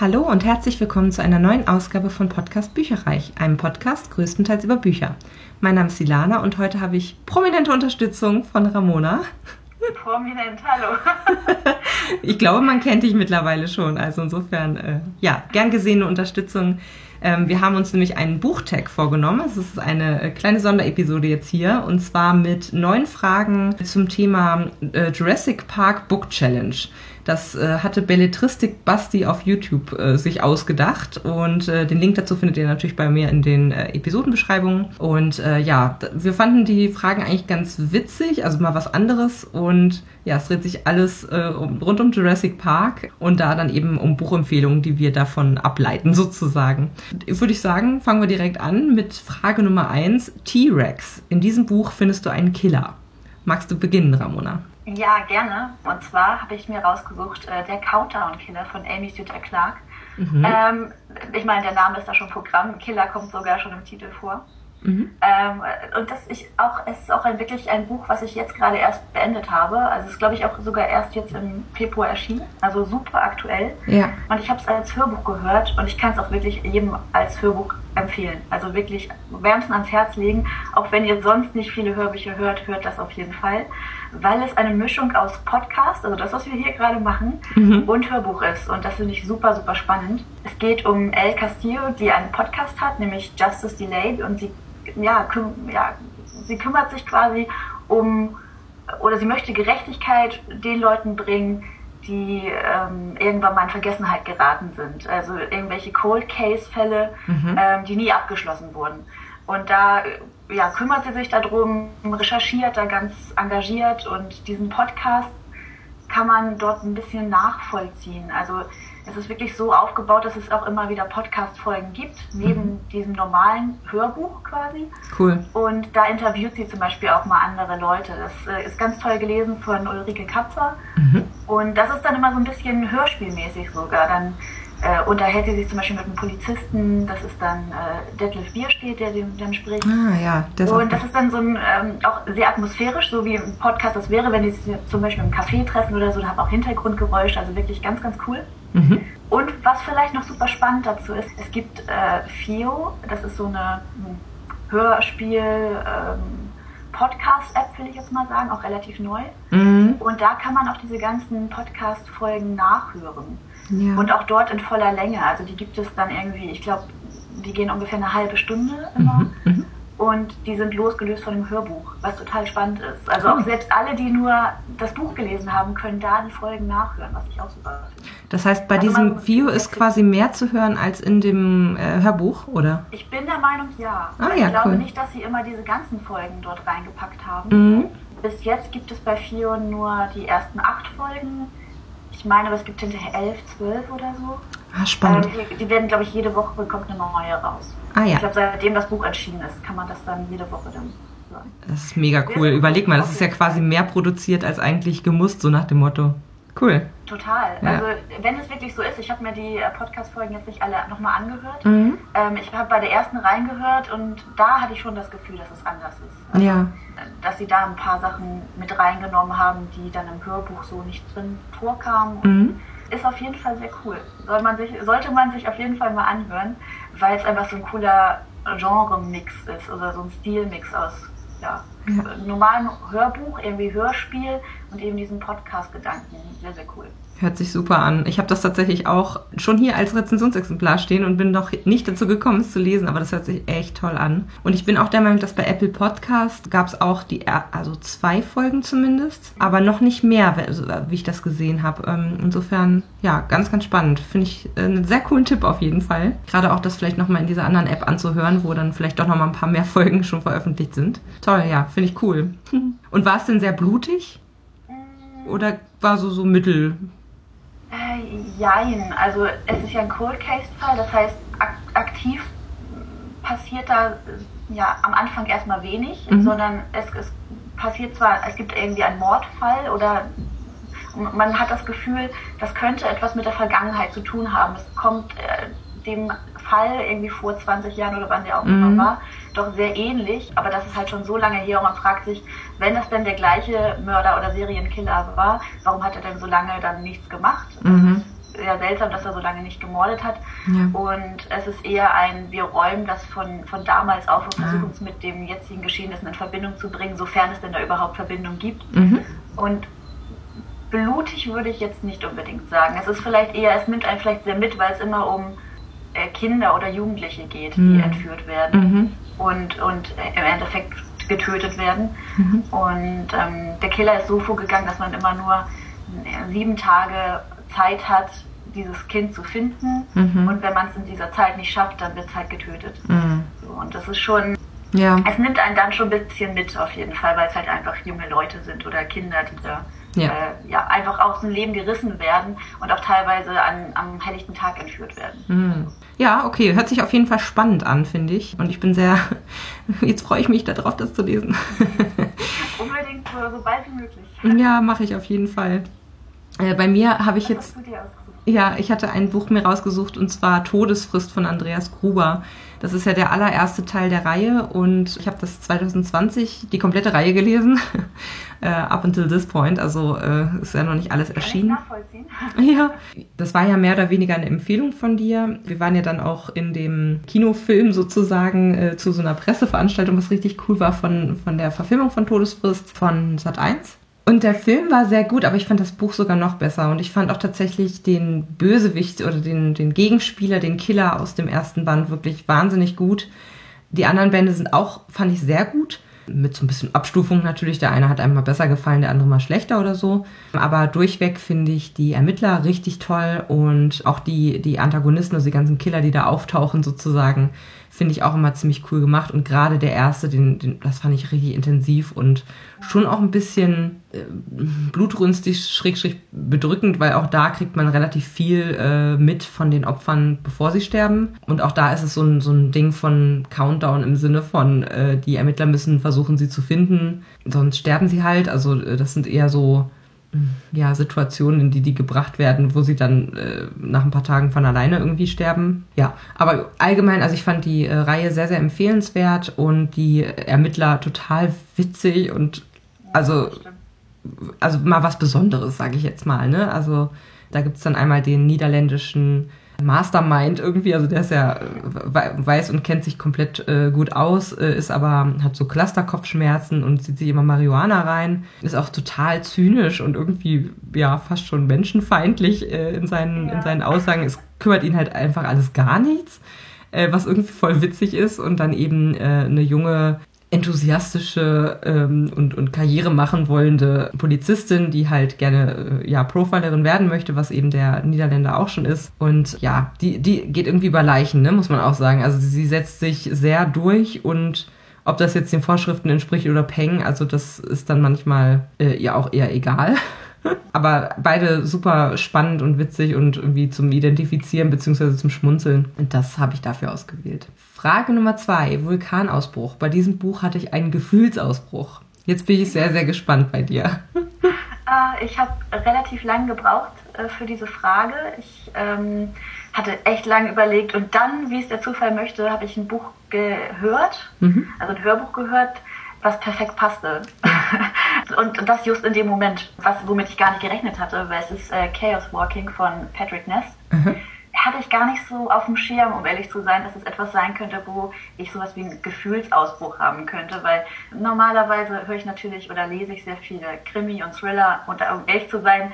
Hallo und herzlich willkommen zu einer neuen Ausgabe von Podcast Bücherreich, einem Podcast größtenteils über Bücher. Mein Name ist Silana und heute habe ich prominente Unterstützung von Ramona. Prominent, hallo. ich glaube, man kennt dich mittlerweile schon, also insofern, äh, ja, gern gesehene Unterstützung. Ähm, wir haben uns nämlich einen Buchtag vorgenommen. Es ist eine äh, kleine Sonderepisode jetzt hier und zwar mit neun Fragen zum Thema äh, Jurassic Park Book Challenge. Das äh, hatte Belletristik Basti auf YouTube äh, sich ausgedacht und äh, den Link dazu findet ihr natürlich bei mir in den äh, Episodenbeschreibungen. Und äh, ja, wir fanden die Fragen eigentlich ganz witzig, also mal was anderes und ja, es dreht sich alles äh, um, rund um Jurassic Park und da dann eben um Buchempfehlungen, die wir davon ableiten sozusagen. Würde ich sagen, fangen wir direkt an mit Frage Nummer eins T-Rex. In diesem Buch findest du einen Killer. Magst du beginnen, Ramona? Ja, gerne. Und zwar habe ich mir rausgesucht, äh, der Countdown-Killer von Amy Suter Clark. Mhm. Ähm, ich meine, der Name ist da schon Programm. Killer kommt sogar schon im Titel vor. Mhm. Ähm, und das ich auch, es ist auch ein, wirklich ein Buch, was ich jetzt gerade erst beendet habe. Also es ist, glaube ich, auch sogar erst jetzt im Februar erschienen. Also super aktuell. Ja. Und ich habe es als Hörbuch gehört und ich kann es auch wirklich jedem als Hörbuch empfehlen. Also wirklich wärmsten ans Herz legen. Auch wenn ihr sonst nicht viele Hörbücher hört, hört das auf jeden Fall. Weil es eine Mischung aus Podcast, also das, was wir hier gerade machen, mhm. und Hörbuch ist. Und das finde ich super, super spannend. Es geht um El Castillo, die einen Podcast hat, nämlich Justice Delayed. Und sie ja, ja, sie kümmert sich quasi um, oder sie möchte Gerechtigkeit den Leuten bringen, die ähm, irgendwann mal in Vergessenheit geraten sind. Also irgendwelche Cold Case-Fälle, mhm. ähm, die nie abgeschlossen wurden. Und da ja, kümmert sie sich darum, recherchiert da ganz engagiert und diesen Podcast kann man dort ein bisschen nachvollziehen. Also es ist wirklich so aufgebaut, dass es auch immer wieder Podcast-Folgen gibt, neben mhm. diesem normalen Hörbuch quasi. Cool. Und da interviewt sie zum Beispiel auch mal andere Leute. Das äh, ist ganz toll gelesen von Ulrike Kapfer. Mhm. Und das ist dann immer so ein bisschen hörspielmäßig sogar. Dann äh, unterhält sie sich zum Beispiel mit einem Polizisten, das ist dann äh, Detlef Bierstedt, der den dann spricht. Ah, ja, das Und das ist dann so ein, ähm, auch sehr atmosphärisch, so wie im Podcast das wäre, wenn die sich zum Beispiel im Café treffen oder so, da haben auch Hintergrundgeräusche, also wirklich ganz, ganz cool. Mhm. Und was vielleicht noch super spannend dazu ist, es gibt äh, FIO, das ist so eine hm, Hörspiel, ähm, Podcast-App, will ich jetzt mal sagen, auch relativ neu. Mhm. Und da kann man auch diese ganzen Podcast-Folgen nachhören. Ja. Und auch dort in voller Länge. Also die gibt es dann irgendwie, ich glaube, die gehen ungefähr eine halbe Stunde immer. Mhm. Mhm. Und die sind losgelöst von dem Hörbuch, was total spannend ist. Also auch selbst alle, die nur das Buch gelesen haben, können da die Folgen nachhören, was ich auch super finde. Das heißt, bei also diesem Video ist quasi mehr zu hören als in dem äh, Hörbuch, oder? Ich bin der Meinung, ja. Ah, ich ja, glaube cool. nicht, dass sie immer diese ganzen Folgen dort reingepackt haben. Mhm. Bis jetzt gibt es bei FIO nur die ersten acht Folgen ich meine, aber es gibt hinterher elf, zwölf oder so. Ah, spannend. Ähm, die, werden, glaube ich, jede Woche kommt eine neue raus. Ah ja. Ich glaube, seitdem das Buch erschienen ist, kann man das dann jede Woche dann hören. Das ist mega cool. Überleg mal, das ist ja quasi mehr produziert als eigentlich gemusst, so nach dem Motto. Cool. Total. Ja. Also wenn es wirklich so ist, ich habe mir die äh, Podcast-Folgen jetzt nicht alle nochmal angehört. Mhm. Ähm, ich habe bei der ersten reingehört und da hatte ich schon das Gefühl, dass es anders ist. Also, ja. Dass sie da ein paar Sachen mit reingenommen haben, die dann im Hörbuch so nicht drin vorkamen. Mhm. Ist auf jeden Fall sehr cool. Soll man sich, sollte man sich auf jeden Fall mal anhören, weil es einfach so ein cooler Genre-Mix ist oder so ein Stil-Mix aus ja, normalen Hörbuch, irgendwie Hörspiel und eben diesen Podcast-Gedanken. Sehr, sehr cool. Hört sich super an. Ich habe das tatsächlich auch schon hier als Rezensionsexemplar stehen und bin noch nicht dazu gekommen, es zu lesen, aber das hört sich echt toll an. Und ich bin auch der Meinung, dass bei Apple Podcast gab es auch die, also zwei Folgen zumindest, aber noch nicht mehr, wie ich das gesehen habe. Ähm, insofern, ja, ganz, ganz spannend. Finde ich äh, einen sehr coolen Tipp auf jeden Fall. Gerade auch das vielleicht nochmal in dieser anderen App anzuhören, wo dann vielleicht doch nochmal ein paar mehr Folgen schon veröffentlicht sind. Toll, ja, finde ich cool. Und war es denn sehr blutig? Oder war so so mittel? Äh, jein. Also es ist ja ein Cold Case Fall, das heißt ak aktiv passiert da ja am Anfang erstmal wenig, mhm. sondern es, es passiert zwar, es gibt irgendwie einen Mordfall oder man hat das Gefühl, das könnte etwas mit der Vergangenheit zu tun haben. Es kommt äh, dem Fall irgendwie vor 20 Jahren oder wann der auch immer mhm. war, doch sehr ähnlich. Aber das ist halt schon so lange her und man fragt sich, wenn das denn der gleiche Mörder oder Serienkiller war, warum hat er denn so lange dann nichts gemacht? Mhm. Ja, sehr seltsam, dass er so lange nicht gemordet hat. Ja. Und es ist eher ein, wir räumen das von, von damals auf und versuchen es mit dem jetzigen Geschehnissen in Verbindung zu bringen, sofern es denn da überhaupt Verbindung gibt. Mhm. Und blutig würde ich jetzt nicht unbedingt sagen. Es ist vielleicht eher, es nimmt einen vielleicht sehr mit, weil es immer um äh, Kinder oder Jugendliche geht, die mhm. entführt werden mhm. Und, und im Endeffekt getötet werden. Mhm. Und ähm, der Killer ist so vorgegangen, dass man immer nur äh, sieben Tage Zeit hat, dieses Kind zu finden. Mhm. Und wenn man es in dieser Zeit nicht schafft, dann wird es halt getötet. Mhm. So, und das ist schon, ja. es nimmt einen dann schon ein bisschen mit auf jeden Fall, weil es halt einfach junge Leute sind oder Kinder, die da ja. Äh, ja, einfach aus dem Leben gerissen werden und auch teilweise an, am helllichten Tag entführt werden. Mhm. Ja, okay, hört sich auf jeden Fall spannend an, finde ich. Und ich bin sehr, jetzt freue ich mich darauf, das zu lesen. Unbedingt so, so bald wie möglich. Ja, mache ich auf jeden Fall. Äh, bei mir habe ich jetzt. Ja, ich hatte ein Buch mir rausgesucht und zwar Todesfrist von Andreas Gruber. Das ist ja der allererste Teil der Reihe und ich habe das 2020 die komplette Reihe gelesen. äh, up until this point, also äh, ist ja noch nicht alles erschienen. Nachvollziehen. Ja, das war ja mehr oder weniger eine Empfehlung von dir. Wir waren ja dann auch in dem Kinofilm sozusagen äh, zu so einer Presseveranstaltung, was richtig cool war von, von der Verfilmung von Todesfrist von Sat 1. Und der Film war sehr gut, aber ich fand das Buch sogar noch besser. Und ich fand auch tatsächlich den Bösewicht oder den, den Gegenspieler, den Killer aus dem ersten Band wirklich wahnsinnig gut. Die anderen Bände sind auch, fand ich sehr gut. Mit so ein bisschen Abstufung natürlich. Der eine hat einem mal besser gefallen, der andere mal schlechter oder so. Aber durchweg finde ich die Ermittler richtig toll und auch die, die Antagonisten, also die ganzen Killer, die da auftauchen sozusagen, finde ich auch immer ziemlich cool gemacht. Und gerade der erste, den, den, das fand ich richtig intensiv und schon auch ein bisschen äh, blutrünstig, schräg, schräg bedrückend, weil auch da kriegt man relativ viel äh, mit von den Opfern, bevor sie sterben. Und auch da ist es so ein, so ein Ding von Countdown im Sinne von, äh, die Ermittler müssen versuchen, sie zu finden, sonst sterben sie halt. Also äh, das sind eher so ja, Situationen, in die die gebracht werden, wo sie dann äh, nach ein paar Tagen von alleine irgendwie sterben. Ja, aber allgemein, also ich fand die äh, Reihe sehr, sehr empfehlenswert und die Ermittler total witzig und also, also mal was Besonderes, sage ich jetzt mal. Ne? Also da gibt's dann einmal den niederländischen Mastermind irgendwie, also der ist ja äh, weiß und kennt sich komplett äh, gut aus, äh, ist aber hat so Clusterkopfschmerzen und zieht sich immer Marihuana rein, ist auch total zynisch und irgendwie ja fast schon menschenfeindlich äh, in seinen ja. in seinen Aussagen. Es kümmert ihn halt einfach alles gar nichts, äh, was irgendwie voll witzig ist und dann eben äh, eine junge enthusiastische ähm, und, und Karriere machen wollende Polizistin, die halt gerne äh, ja Profilerin werden möchte, was eben der Niederländer auch schon ist. Und ja, die, die geht irgendwie über Leichen, ne, muss man auch sagen. Also sie setzt sich sehr durch und ob das jetzt den Vorschriften entspricht oder Peng, also das ist dann manchmal äh, ihr auch eher egal. Aber beide super spannend und witzig und irgendwie zum Identifizieren bzw. zum Schmunzeln. Und das habe ich dafür ausgewählt. Frage Nummer zwei, Vulkanausbruch. Bei diesem Buch hatte ich einen Gefühlsausbruch. Jetzt bin ich sehr, sehr gespannt bei dir. Äh, ich habe relativ lang gebraucht äh, für diese Frage. Ich ähm, hatte echt lange überlegt und dann, wie es der Zufall möchte, habe ich ein Buch gehört, mhm. also ein Hörbuch gehört, was perfekt passte. und das just in dem Moment, was, womit ich gar nicht gerechnet hatte, weil es ist äh, Chaos Walking von Patrick Ness. Mhm. Hatte ich gar nicht so auf dem Schirm, um ehrlich zu sein, dass es etwas sein könnte, wo ich sowas wie einen Gefühlsausbruch haben könnte, weil normalerweise höre ich natürlich oder lese ich sehr viele Krimi und Thriller und um ehrlich zu sein,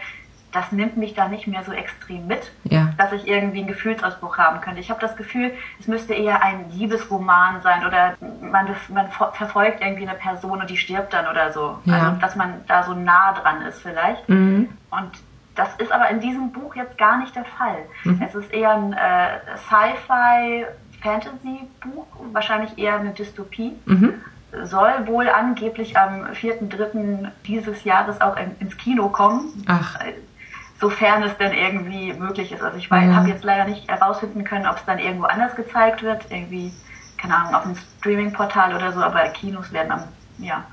das nimmt mich da nicht mehr so extrem mit, ja. dass ich irgendwie einen Gefühlsausbruch haben könnte. Ich habe das Gefühl, es müsste eher ein Liebesroman sein oder man, man verfolgt irgendwie eine Person und die stirbt dann oder so. Ja. Also, dass man da so nah dran ist vielleicht. Mhm. Und das ist aber in diesem Buch jetzt gar nicht der Fall. Mhm. Es ist eher ein äh, Sci-Fi, Fantasy-Buch, wahrscheinlich eher eine Dystopie. Mhm soll wohl angeblich am 4.3. dieses Jahres auch in, ins Kino kommen. Ach. Sofern es denn irgendwie möglich ist. Also ich ja. habe jetzt leider nicht herausfinden können, ob es dann irgendwo anders gezeigt wird, irgendwie, keine Ahnung, auf einem Streaming-Portal oder so, aber Kinos werden am ja,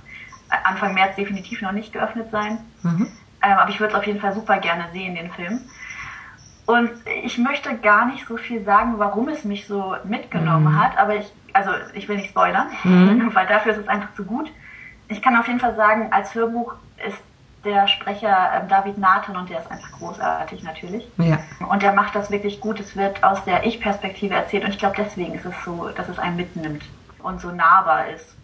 Anfang März definitiv noch nicht geöffnet sein. Mhm. Ähm, aber ich würde es auf jeden Fall super gerne sehen, den Film. Und ich möchte gar nicht so viel sagen, warum es mich so mitgenommen mhm. hat, aber ich, also ich will nicht spoilern, mhm. weil dafür ist es einfach zu gut. Ich kann auf jeden Fall sagen, als Hörbuch ist der Sprecher äh, David Nathan und der ist einfach großartig natürlich. Ja. Und der macht das wirklich gut. Es wird aus der Ich-Perspektive erzählt und ich glaube, deswegen ist es so, dass es einen mitnimmt und so nahbar ist.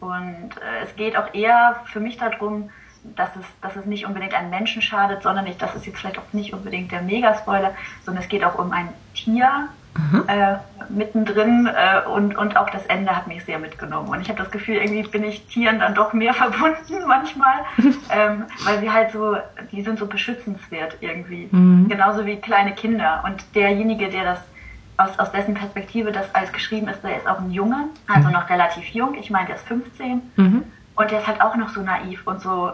Und äh, es geht auch eher für mich darum, dass es, dass es nicht unbedingt einen Menschen schadet, sondern nicht, das ist jetzt vielleicht auch nicht unbedingt der Megaspoiler, sondern es geht auch um ein Tier äh, mittendrin äh, und, und auch das Ende hat mich sehr mitgenommen. Und ich habe das Gefühl, irgendwie bin ich Tieren dann doch mehr verbunden manchmal, ähm, weil sie halt so, die sind so beschützenswert irgendwie. Mhm. Genauso wie kleine Kinder. Und derjenige, der das aus, aus dessen Perspektive das alles geschrieben ist, der ist auch ein Junge, also mhm. noch relativ jung. Ich meine, der ist 15. Mhm. Und der ist halt auch noch so naiv und so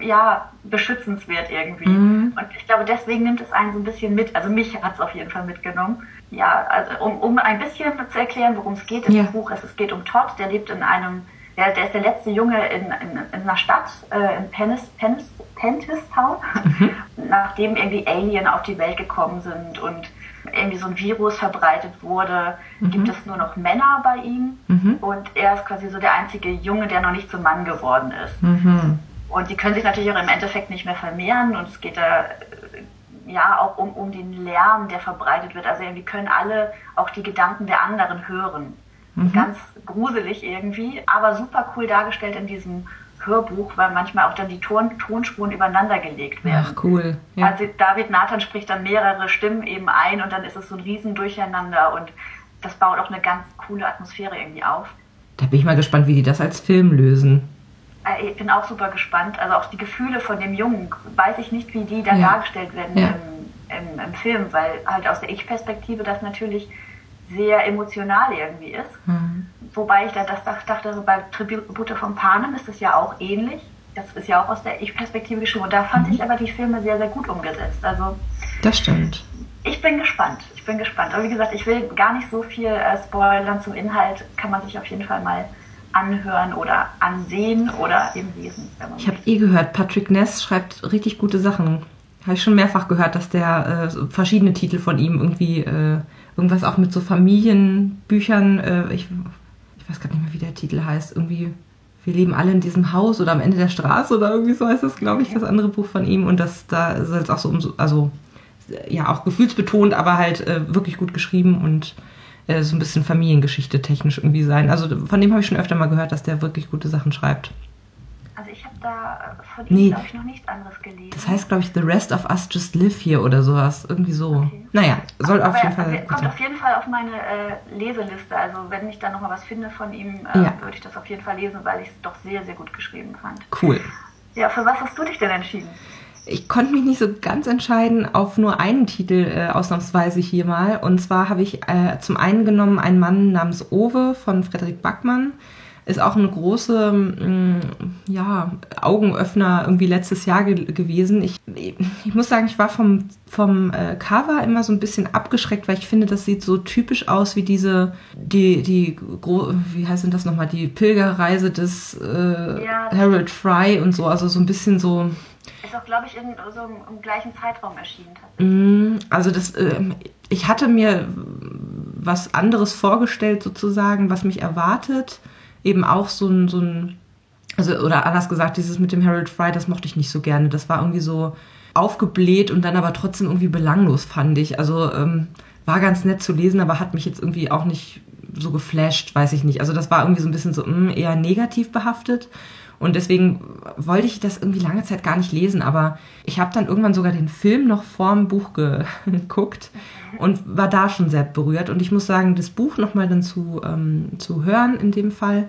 ja, beschützenswert irgendwie. Mhm. Und ich glaube, deswegen nimmt es einen so ein bisschen mit. Also mich hat es auf jeden Fall mitgenommen. Ja, also um, um ein bisschen zu erklären, worum es geht, in ja. dem Buch ist, es geht um Todd, der lebt in einem, der, der ist der letzte Junge in, in, in einer Stadt, äh, in Pennis, Pennis, Pentis-Town, mhm. nachdem irgendwie Alien auf die Welt gekommen sind und irgendwie so ein Virus verbreitet wurde, mhm. gibt es nur noch Männer bei ihm mhm. und er ist quasi so der einzige Junge, der noch nicht zum Mann geworden ist. Und die können sich natürlich auch im Endeffekt nicht mehr vermehren und es geht da äh, ja auch um, um den Lärm, der verbreitet wird. Also irgendwie können alle auch die Gedanken der anderen hören. Mhm. Ganz gruselig irgendwie, aber super cool dargestellt in diesem Hörbuch, weil manchmal auch dann die Ton Tonspuren übereinander gelegt werden. Ach cool. Ja. Also David Nathan spricht dann mehrere Stimmen eben ein und dann ist es so ein Riesendurcheinander und das baut auch eine ganz coole Atmosphäre irgendwie auf. Da bin ich mal gespannt, wie die das als Film lösen. Äh, ich bin auch super gespannt. Also auch die Gefühle von dem Jungen, weiß ich nicht, wie die dann ja. dargestellt werden ja. im, im, im, Film, weil halt aus der Ich-Perspektive das natürlich sehr emotional irgendwie ist. Mhm. Wobei ich da das dachte, bei Tribute von Panem ist es ja auch ähnlich. Das ist ja auch aus der Ich-Perspektive geschrieben. Und da fand mhm. ich aber die Filme sehr, sehr gut umgesetzt. Also das stimmt. Ich bin gespannt. Ich bin gespannt. Aber wie gesagt, ich will gar nicht so viel äh, spoilern zum Inhalt. Kann man sich auf jeden Fall mal anhören oder ansehen oder eben lesen. Ich habe eh gehört, Patrick Ness schreibt richtig gute Sachen. Habe ich schon mehrfach gehört, dass der äh, verschiedene Titel von ihm irgendwie äh, irgendwas auch mit so Familienbüchern, äh, ich, ich weiß gar nicht mehr, wie der Titel heißt, irgendwie wir leben alle in diesem Haus oder am Ende der Straße oder irgendwie so heißt das, glaube ich, das andere Buch von ihm. Und das da soll es auch so um so, also ja, auch gefühlsbetont, aber halt äh, wirklich gut geschrieben und äh, so ein bisschen Familiengeschichte technisch irgendwie sein. Also von dem habe ich schon öfter mal gehört, dass der wirklich gute Sachen schreibt. Also ich habe da äh, von ihm, nee. glaube ich, noch nichts anderes gelesen. Das heißt, glaube ich, The Rest of Us Just Live Here oder sowas. Irgendwie so. Okay. Naja, soll Aber auf jeden Fall... Kommt auf jeden Fall auf meine äh, Leseliste. Also wenn ich da nochmal was finde von ihm, äh, ja. würde ich das auf jeden Fall lesen, weil ich es doch sehr, sehr gut geschrieben fand. Cool. Ja, für was hast du dich denn entschieden? Ich konnte mich nicht so ganz entscheiden auf nur einen Titel äh, ausnahmsweise hier mal. Und zwar habe ich äh, zum einen genommen einen Mann namens Owe von Frederik Backmann. Ist auch eine große mh, mm, ja, Augenöffner irgendwie letztes Jahr ge gewesen. Ich, ich muss sagen, ich war vom, vom äh, Cover immer so ein bisschen abgeschreckt, weil ich finde, das sieht so typisch aus wie diese, die, die, wie heißt denn das nochmal, die Pilgerreise des äh, ja. Harold Fry und so. Also so ein bisschen so ist auch, glaube ich, in so im, gleichen Zeitraum erschienen. Mm, also das, äh, ich hatte mir was anderes vorgestellt sozusagen, was mich erwartet. Eben auch so ein, so ein, also oder anders gesagt, dieses mit dem Harold Fry, das mochte ich nicht so gerne. Das war irgendwie so aufgebläht und dann aber trotzdem irgendwie belanglos, fand ich. Also ähm, war ganz nett zu lesen, aber hat mich jetzt irgendwie auch nicht so geflasht, weiß ich nicht. Also das war irgendwie so ein bisschen so mh, mm, eher negativ behaftet. Und deswegen wollte ich das irgendwie lange Zeit gar nicht lesen, aber ich habe dann irgendwann sogar den Film noch vorm Buch geguckt und war da schon sehr berührt. Und ich muss sagen, das Buch nochmal dann zu, ähm, zu hören in dem Fall,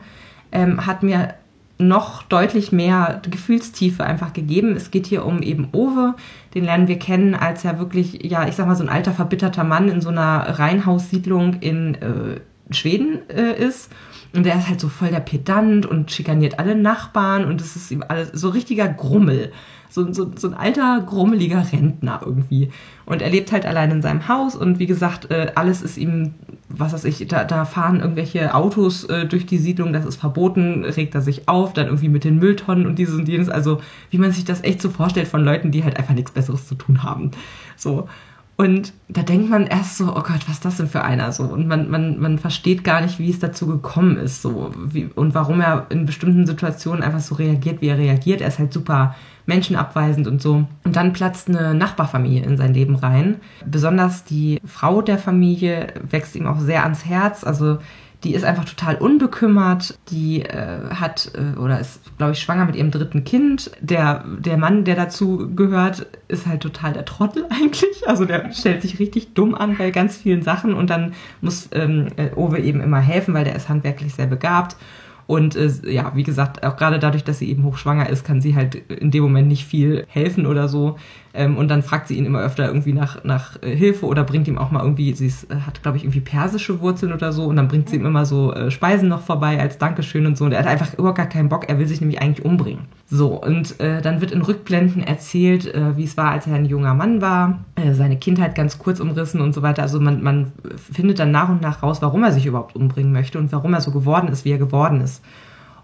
ähm, hat mir noch deutlich mehr Gefühlstiefe einfach gegeben. Es geht hier um eben Owe, den lernen wir kennen als ja wirklich, ja, ich sag mal, so ein alter verbitterter Mann in so einer Reihenhaussiedlung in äh, Schweden äh, ist und der ist halt so voll der Pedant und schikaniert alle Nachbarn und es ist ihm alles so richtiger Grummel. So, so, so ein alter, grummeliger Rentner irgendwie. Und er lebt halt allein in seinem Haus und wie gesagt, äh, alles ist ihm, was weiß ich, da, da fahren irgendwelche Autos äh, durch die Siedlung, das ist verboten, regt er sich auf, dann irgendwie mit den Mülltonnen und dieses und jenes. Also, wie man sich das echt so vorstellt von Leuten, die halt einfach nichts Besseres zu tun haben. So. Und da denkt man erst so, oh Gott, was ist das denn für einer so? Und man, man, man versteht gar nicht, wie es dazu gekommen ist so wie, und warum er in bestimmten Situationen einfach so reagiert, wie er reagiert. Er ist halt super menschenabweisend und so. Und dann platzt eine Nachbarfamilie in sein Leben rein. Besonders die Frau der Familie wächst ihm auch sehr ans Herz. Also die ist einfach total unbekümmert. Die äh, hat äh, oder ist, glaube ich, schwanger mit ihrem dritten Kind. Der, der Mann, der dazu gehört, ist halt total der Trottel eigentlich. Also der stellt sich richtig dumm an bei ganz vielen Sachen und dann muss ähm, äh, Owe eben immer helfen, weil der ist handwerklich sehr begabt. Und äh, ja, wie gesagt, auch gerade dadurch, dass sie eben hochschwanger ist, kann sie halt in dem Moment nicht viel helfen oder so. Ähm, und dann fragt sie ihn immer öfter irgendwie nach, nach äh, Hilfe oder bringt ihm auch mal irgendwie, sie ist, äh, hat, glaube ich, irgendwie persische Wurzeln oder so. Und dann bringt sie ihm immer so äh, Speisen noch vorbei als Dankeschön und so. Und er hat einfach überhaupt gar keinen Bock. Er will sich nämlich eigentlich umbringen. So, und äh, dann wird in Rückblenden erzählt, äh, wie es war, als er ein junger Mann war, seine Kindheit ganz kurz umrissen und so weiter. Also man, man findet dann nach und nach raus, warum er sich überhaupt umbringen möchte und warum er so geworden ist, wie er geworden ist.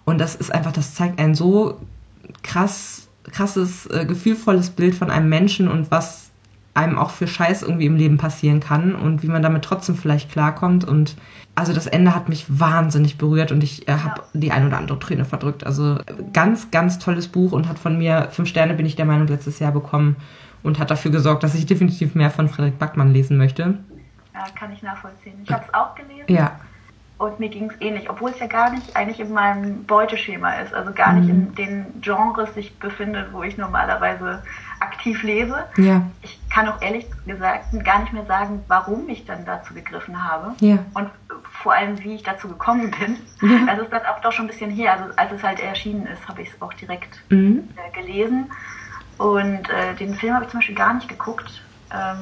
Und das ist einfach, das zeigt ein so krass krasses, äh, gefühlvolles Bild von einem Menschen und was einem auch für Scheiß irgendwie im Leben passieren kann und wie man damit trotzdem vielleicht klarkommt. Und also das Ende hat mich wahnsinnig berührt und ich äh, habe ja. die ein oder andere Träne verdrückt. Also ganz, ganz tolles Buch und hat von mir fünf Sterne, bin ich der Meinung, letztes Jahr bekommen und hat dafür gesorgt, dass ich definitiv mehr von Frederik Backmann lesen möchte. Ja, kann ich nachvollziehen. Ich habe es auch gelesen. Ja. Und mir ging es ähnlich, obwohl es ja gar nicht eigentlich in meinem Beuteschema ist, also gar mhm. nicht in den Genres sich befindet, wo ich normalerweise aktiv lese. Ja. Ich kann auch ehrlich gesagt gar nicht mehr sagen, warum ich dann dazu gegriffen habe. Ja. Und vor allem, wie ich dazu gekommen bin. Ja. Also ist das auch doch schon ein bisschen her. Also als es halt erschienen ist, habe ich es auch direkt mhm. äh, gelesen. Und äh, den Film habe ich zum Beispiel gar nicht geguckt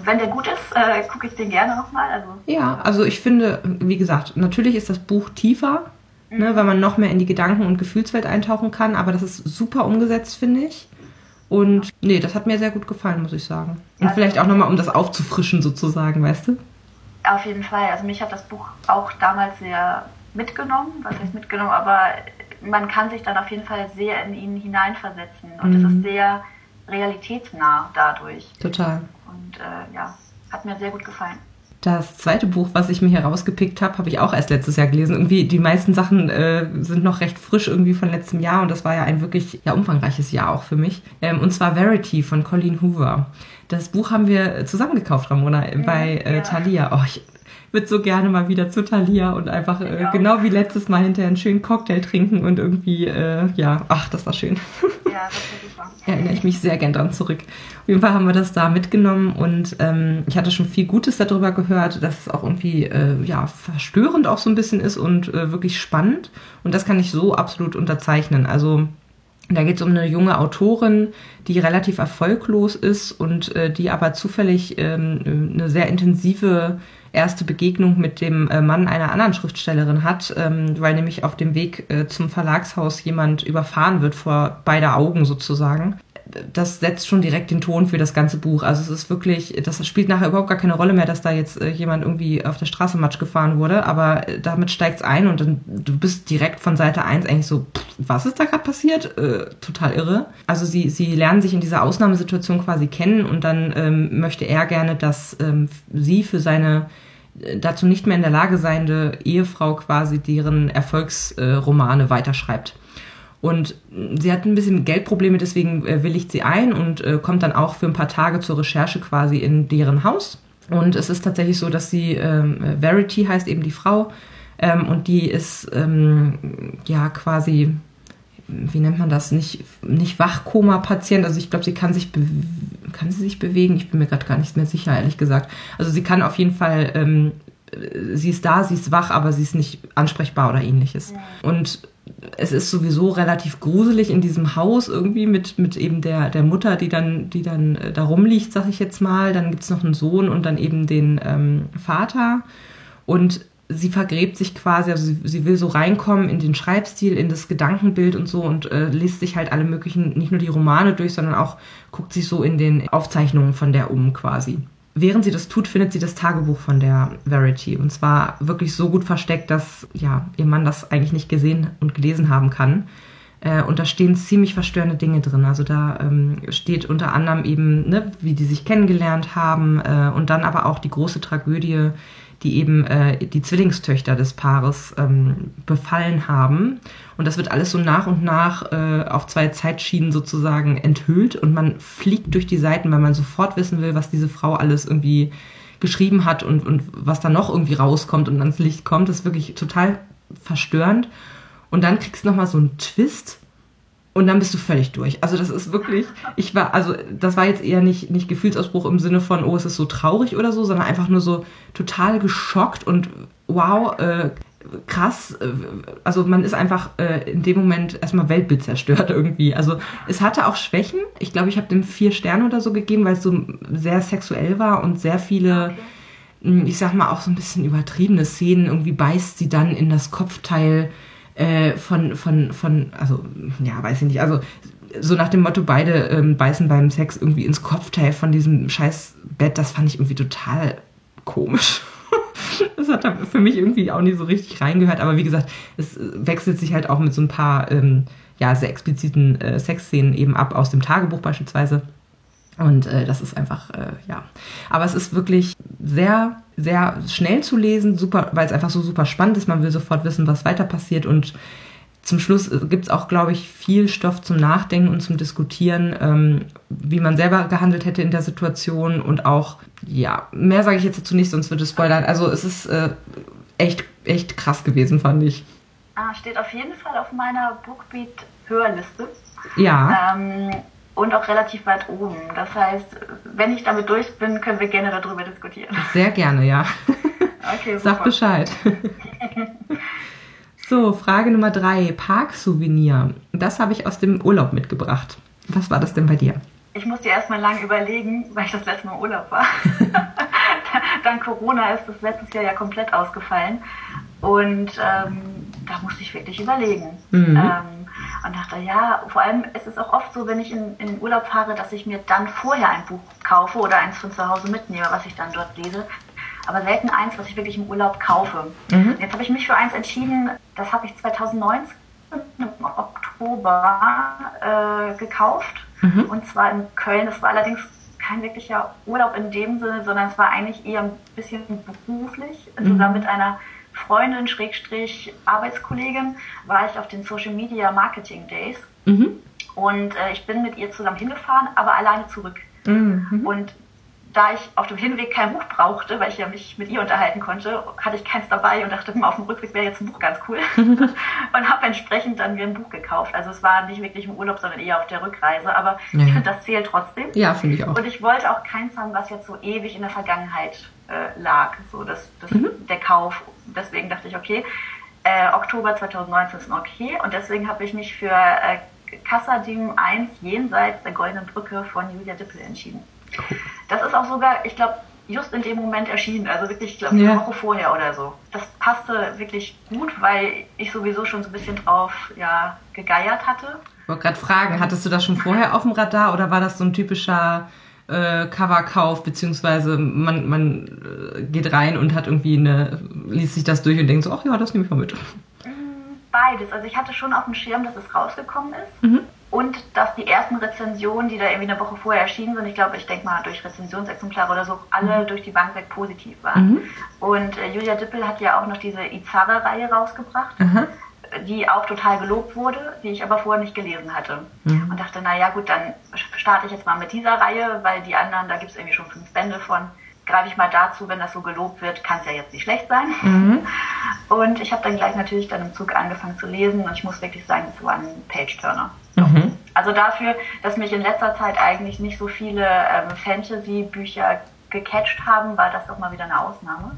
wenn der gut ist, äh, gucke ich den gerne nochmal. Also, ja, also ich finde, wie gesagt, natürlich ist das Buch tiefer, ne, mhm. ne, weil man noch mehr in die Gedanken- und Gefühlswelt eintauchen kann, aber das ist super umgesetzt, finde ich. Und nee, das hat mir sehr gut gefallen, muss ich sagen. Und ja, vielleicht auch nochmal, um das aufzufrischen sozusagen, weißt du? Auf jeden Fall. Also mich hat das Buch auch damals sehr mitgenommen, was heißt mitgenommen, aber man kann sich dann auf jeden Fall sehr in ihn hineinversetzen. Und mhm. es ist sehr realitätsnah dadurch. Total. Und äh, ja, hat mir sehr gut gefallen. Das zweite Buch, was ich mir hier rausgepickt habe, habe ich auch erst letztes Jahr gelesen. Irgendwie die meisten Sachen äh, sind noch recht frisch irgendwie von letztem Jahr und das war ja ein wirklich ja, umfangreiches Jahr auch für mich. Ähm, und zwar Verity von Colleen Hoover. Das Buch haben wir zusammen gekauft, Ramona, bei äh. Thalia. Oh, ich würde so gerne mal wieder zu Thalia und einfach äh, genau wie letztes Mal hinterher einen schönen Cocktail trinken und irgendwie, äh, ja, ach, das war schön. Ja, das war super. Erinnere ich mich sehr gern dran zurück. Auf jeden Fall haben wir das da mitgenommen und ähm, ich hatte schon viel Gutes darüber gehört, dass es auch irgendwie, äh, ja, verstörend auch so ein bisschen ist und äh, wirklich spannend. Und das kann ich so absolut unterzeichnen. Also, da geht es um eine junge Autorin, die relativ erfolglos ist und äh, die aber zufällig ähm, eine sehr intensive erste Begegnung mit dem äh, Mann einer anderen Schriftstellerin hat, ähm, weil nämlich auf dem Weg äh, zum Verlagshaus jemand überfahren wird vor beider Augen sozusagen das setzt schon direkt den Ton für das ganze Buch. Also es ist wirklich, das spielt nachher überhaupt gar keine Rolle mehr, dass da jetzt äh, jemand irgendwie auf der Straße Matsch gefahren wurde, aber damit steigt es ein und dann du bist direkt von Seite 1 eigentlich so, pff, was ist da gerade passiert? Äh, total irre. Also sie, sie lernen sich in dieser Ausnahmesituation quasi kennen und dann ähm, möchte er gerne, dass ähm, sie für seine dazu nicht mehr in der Lage seiende Ehefrau quasi deren Erfolgsromane weiterschreibt. Und sie hat ein bisschen Geldprobleme, deswegen äh, willigt sie ein und äh, kommt dann auch für ein paar Tage zur Recherche quasi in deren Haus. Und es ist tatsächlich so, dass sie, ähm, Verity heißt eben die Frau, ähm, und die ist ähm, ja quasi, wie nennt man das, nicht, nicht Wachkoma-Patient. Also ich glaube, sie kann sich, kann sie sich bewegen. Ich bin mir gerade gar nicht mehr sicher, ehrlich gesagt. Also sie kann auf jeden Fall, ähm, sie ist da, sie ist wach, aber sie ist nicht ansprechbar oder ähnliches. Und es ist sowieso relativ gruselig in diesem Haus irgendwie mit, mit eben der, der Mutter, die dann, die dann äh, da rumliegt, sag ich jetzt mal. Dann gibt es noch einen Sohn und dann eben den ähm, Vater. Und sie vergräbt sich quasi, also sie, sie, will so reinkommen in den Schreibstil, in das Gedankenbild und so und äh, liest sich halt alle möglichen, nicht nur die Romane durch, sondern auch guckt sich so in den Aufzeichnungen von der um quasi während sie das tut, findet sie das Tagebuch von der Verity. Und zwar wirklich so gut versteckt, dass ja, ihr Mann das eigentlich nicht gesehen und gelesen haben kann. Äh, und da stehen ziemlich verstörende Dinge drin. Also da ähm, steht unter anderem eben, ne, wie die sich kennengelernt haben äh, und dann aber auch die große Tragödie, die eben äh, die Zwillingstöchter des Paares ähm, befallen haben. Und das wird alles so nach und nach äh, auf zwei Zeitschienen sozusagen enthüllt und man fliegt durch die Seiten, weil man sofort wissen will, was diese Frau alles irgendwie geschrieben hat und, und was da noch irgendwie rauskommt und ans Licht kommt. Das ist wirklich total verstörend. Und dann kriegst du nochmal so einen Twist und dann bist du völlig durch. Also das ist wirklich, ich war, also das war jetzt eher nicht, nicht Gefühlsausbruch im Sinne von, oh, es ist so traurig oder so, sondern einfach nur so total geschockt und wow, äh, krass. Äh, also man ist einfach äh, in dem Moment erstmal Weltbild zerstört irgendwie. Also es hatte auch Schwächen. Ich glaube, ich habe dem vier Sterne oder so gegeben, weil es so sehr sexuell war und sehr viele. Okay. Ich sag mal auch so ein bisschen übertriebene Szenen. Irgendwie beißt sie dann in das Kopfteil äh, von, von, von, also, ja, weiß ich nicht, also so nach dem Motto, beide ähm, beißen beim Sex irgendwie ins Kopfteil von diesem scheiß Bett, das fand ich irgendwie total komisch. das hat für mich irgendwie auch nicht so richtig reingehört, aber wie gesagt, es wechselt sich halt auch mit so ein paar, ähm, ja, sehr expliziten äh, Sexszenen eben ab aus dem Tagebuch beispielsweise. Und äh, das ist einfach, äh, ja. Aber es ist wirklich sehr, sehr schnell zu lesen, super, weil es einfach so super spannend ist. Man will sofort wissen, was weiter passiert. Und zum Schluss äh, gibt es auch, glaube ich, viel Stoff zum Nachdenken und zum Diskutieren, ähm, wie man selber gehandelt hätte in der Situation. Und auch, ja, mehr sage ich jetzt dazu nicht, sonst würde es spoilern. Also es ist äh, echt, echt krass gewesen, fand ich. Ah, steht auf jeden Fall auf meiner Bookbeat-Hörliste. Ja. Ähm, und auch relativ weit oben. Das heißt, wenn ich damit durch bin, können wir gerne darüber diskutieren. Sehr gerne, ja. Okay, super. Sag Bescheid. so, Frage Nummer drei. Parksouvenir. Das habe ich aus dem Urlaub mitgebracht. Was war das denn bei dir? Ich musste erstmal lange überlegen, weil ich das letzte Mal im Urlaub war. Dank Corona ist das letztes Jahr ja komplett ausgefallen. Und ähm, da musste ich wirklich überlegen. Mhm. Ähm, und dachte, ja, vor allem ist es auch oft so, wenn ich in, in den Urlaub fahre, dass ich mir dann vorher ein Buch kaufe oder eins von zu Hause mitnehme, was ich dann dort lese. Aber selten eins, was ich wirklich im Urlaub kaufe. Mhm. Jetzt habe ich mich für eins entschieden, das habe ich 2019 im Oktober äh, gekauft. Mhm. Und zwar in Köln. Das war allerdings kein wirklicher Urlaub in dem Sinne, sondern es war eigentlich eher ein bisschen beruflich, mhm. zusammen mit einer Freundin, Schrägstrich, Arbeitskollegin, war ich auf den Social Media Marketing Days. Mhm. Und äh, ich bin mit ihr zusammen hingefahren, aber alleine zurück. Mhm. Und da ich auf dem Hinweg kein Buch brauchte, weil ich ja mich mit ihr unterhalten konnte, hatte ich keins dabei und dachte, auf dem Rückweg wäre jetzt ein Buch ganz cool. und habe entsprechend dann mir ein Buch gekauft. Also es war nicht wirklich im Urlaub, sondern eher auf der Rückreise. Aber ja. ich finde, das zählt trotzdem. Ja, finde ich auch. Und ich wollte auch keins haben, was jetzt so ewig in der Vergangenheit äh, lag. So das, das, mhm. der Kauf. Deswegen dachte ich, okay, äh, Oktober 2019 ist okay. Und deswegen habe ich mich für äh, Kassadim 1 jenseits der Goldenen Brücke von Julia Dippel entschieden. Das ist auch sogar, ich glaube, just in dem Moment erschienen, also wirklich, ich glaube, eine ja. Woche vorher oder so. Das passte wirklich gut, weil ich sowieso schon so ein bisschen drauf ja, gegeiert hatte. Ich wollte gerade fragen, hattest du das schon vorher auf dem Radar oder war das so ein typischer äh, Coverkauf, beziehungsweise man, man äh, geht rein und hat irgendwie eine, liest sich das durch und denkt so, ach ja, das nehme ich mal mit. Beides. Also ich hatte schon auf dem Schirm, dass es rausgekommen ist. Mhm. Und dass die ersten Rezensionen, die da irgendwie eine Woche vorher erschienen sind, ich glaube, ich denke mal durch Rezensionsexemplare oder so, alle mhm. durch die Bank weg positiv waren. Mhm. Und äh, Julia Dippel hat ja auch noch diese Izarra-Reihe rausgebracht. Mhm die auch total gelobt wurde, die ich aber vorher nicht gelesen hatte. Mhm. Und dachte, naja gut, dann starte ich jetzt mal mit dieser Reihe, weil die anderen, da gibt es irgendwie schon fünf Bände von. Greife ich mal dazu, wenn das so gelobt wird, kann es ja jetzt nicht schlecht sein. Mhm. Und ich habe dann gleich natürlich dann im Zug angefangen zu lesen und ich muss wirklich sagen, es war ein Page-Turner. Mhm. Also dafür, dass mich in letzter Zeit eigentlich nicht so viele ähm, Fantasy-Bücher gecatcht haben, war das doch mal wieder eine Ausnahme,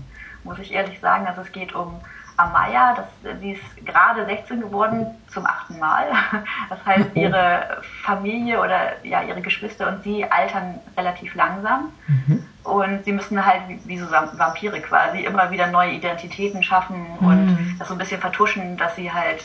muss ich ehrlich sagen. Also es geht um Amaya, das, sie ist gerade 16 geworden zum achten Mal. Das heißt, mhm. ihre Familie oder ja, ihre Geschwister und sie altern relativ langsam. Mhm. Und sie müssen halt, wie, so Vampire quasi, immer wieder neue Identitäten schaffen mhm. und das so ein bisschen vertuschen, dass sie halt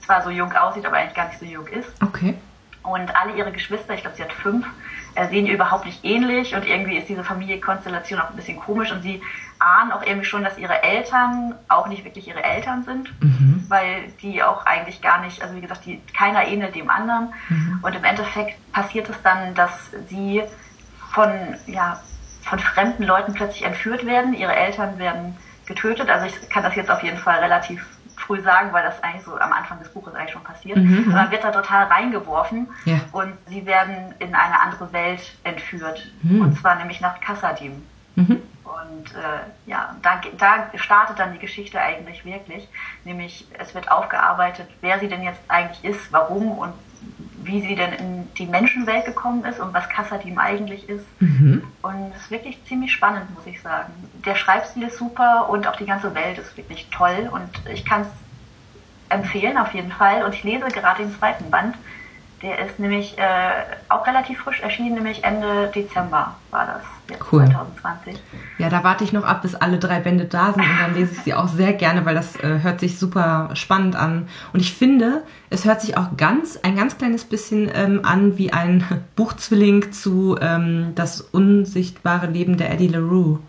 zwar so jung aussieht, aber eigentlich gar nicht so jung ist. Okay. Und alle ihre Geschwister, ich glaube, sie hat fünf, äh, sehen ihr überhaupt nicht ähnlich und irgendwie ist diese Familienkonstellation auch ein bisschen komisch und sie ahnen auch irgendwie schon, dass ihre Eltern auch nicht wirklich ihre Eltern sind, mhm. weil die auch eigentlich gar nicht, also wie gesagt, die, keiner ähnelt dem anderen. Mhm. Und im Endeffekt passiert es dann, dass sie von, ja, von fremden Leuten plötzlich entführt werden. Ihre Eltern werden getötet. Also ich kann das jetzt auf jeden Fall relativ früh sagen, weil das eigentlich so am Anfang des Buches eigentlich schon passiert. Mhm. Und dann wird da total reingeworfen ja. und sie werden in eine andere Welt entführt. Mhm. Und zwar nämlich nach Kassadim. Mhm. Und äh, ja, da, da startet dann die Geschichte eigentlich wirklich. Nämlich es wird aufgearbeitet, wer sie denn jetzt eigentlich ist, warum und wie sie denn in die Menschenwelt gekommen ist und was Kassadim eigentlich ist. Mhm. Und es ist wirklich ziemlich spannend, muss ich sagen. Der Schreibstil ist super und auch die ganze Welt ist wirklich toll und ich kann es empfehlen auf jeden Fall. Und ich lese gerade den zweiten Band der ist nämlich äh, auch relativ frisch erschienen, nämlich Ende Dezember war das. Jetzt cool. 2020. Ja, da warte ich noch ab, bis alle drei Bände da sind und dann lese ich sie auch sehr gerne, weil das äh, hört sich super spannend an. Und ich finde, es hört sich auch ganz, ein ganz kleines bisschen ähm, an wie ein Buchzwilling zu ähm, Das unsichtbare Leben der Eddie LaRue.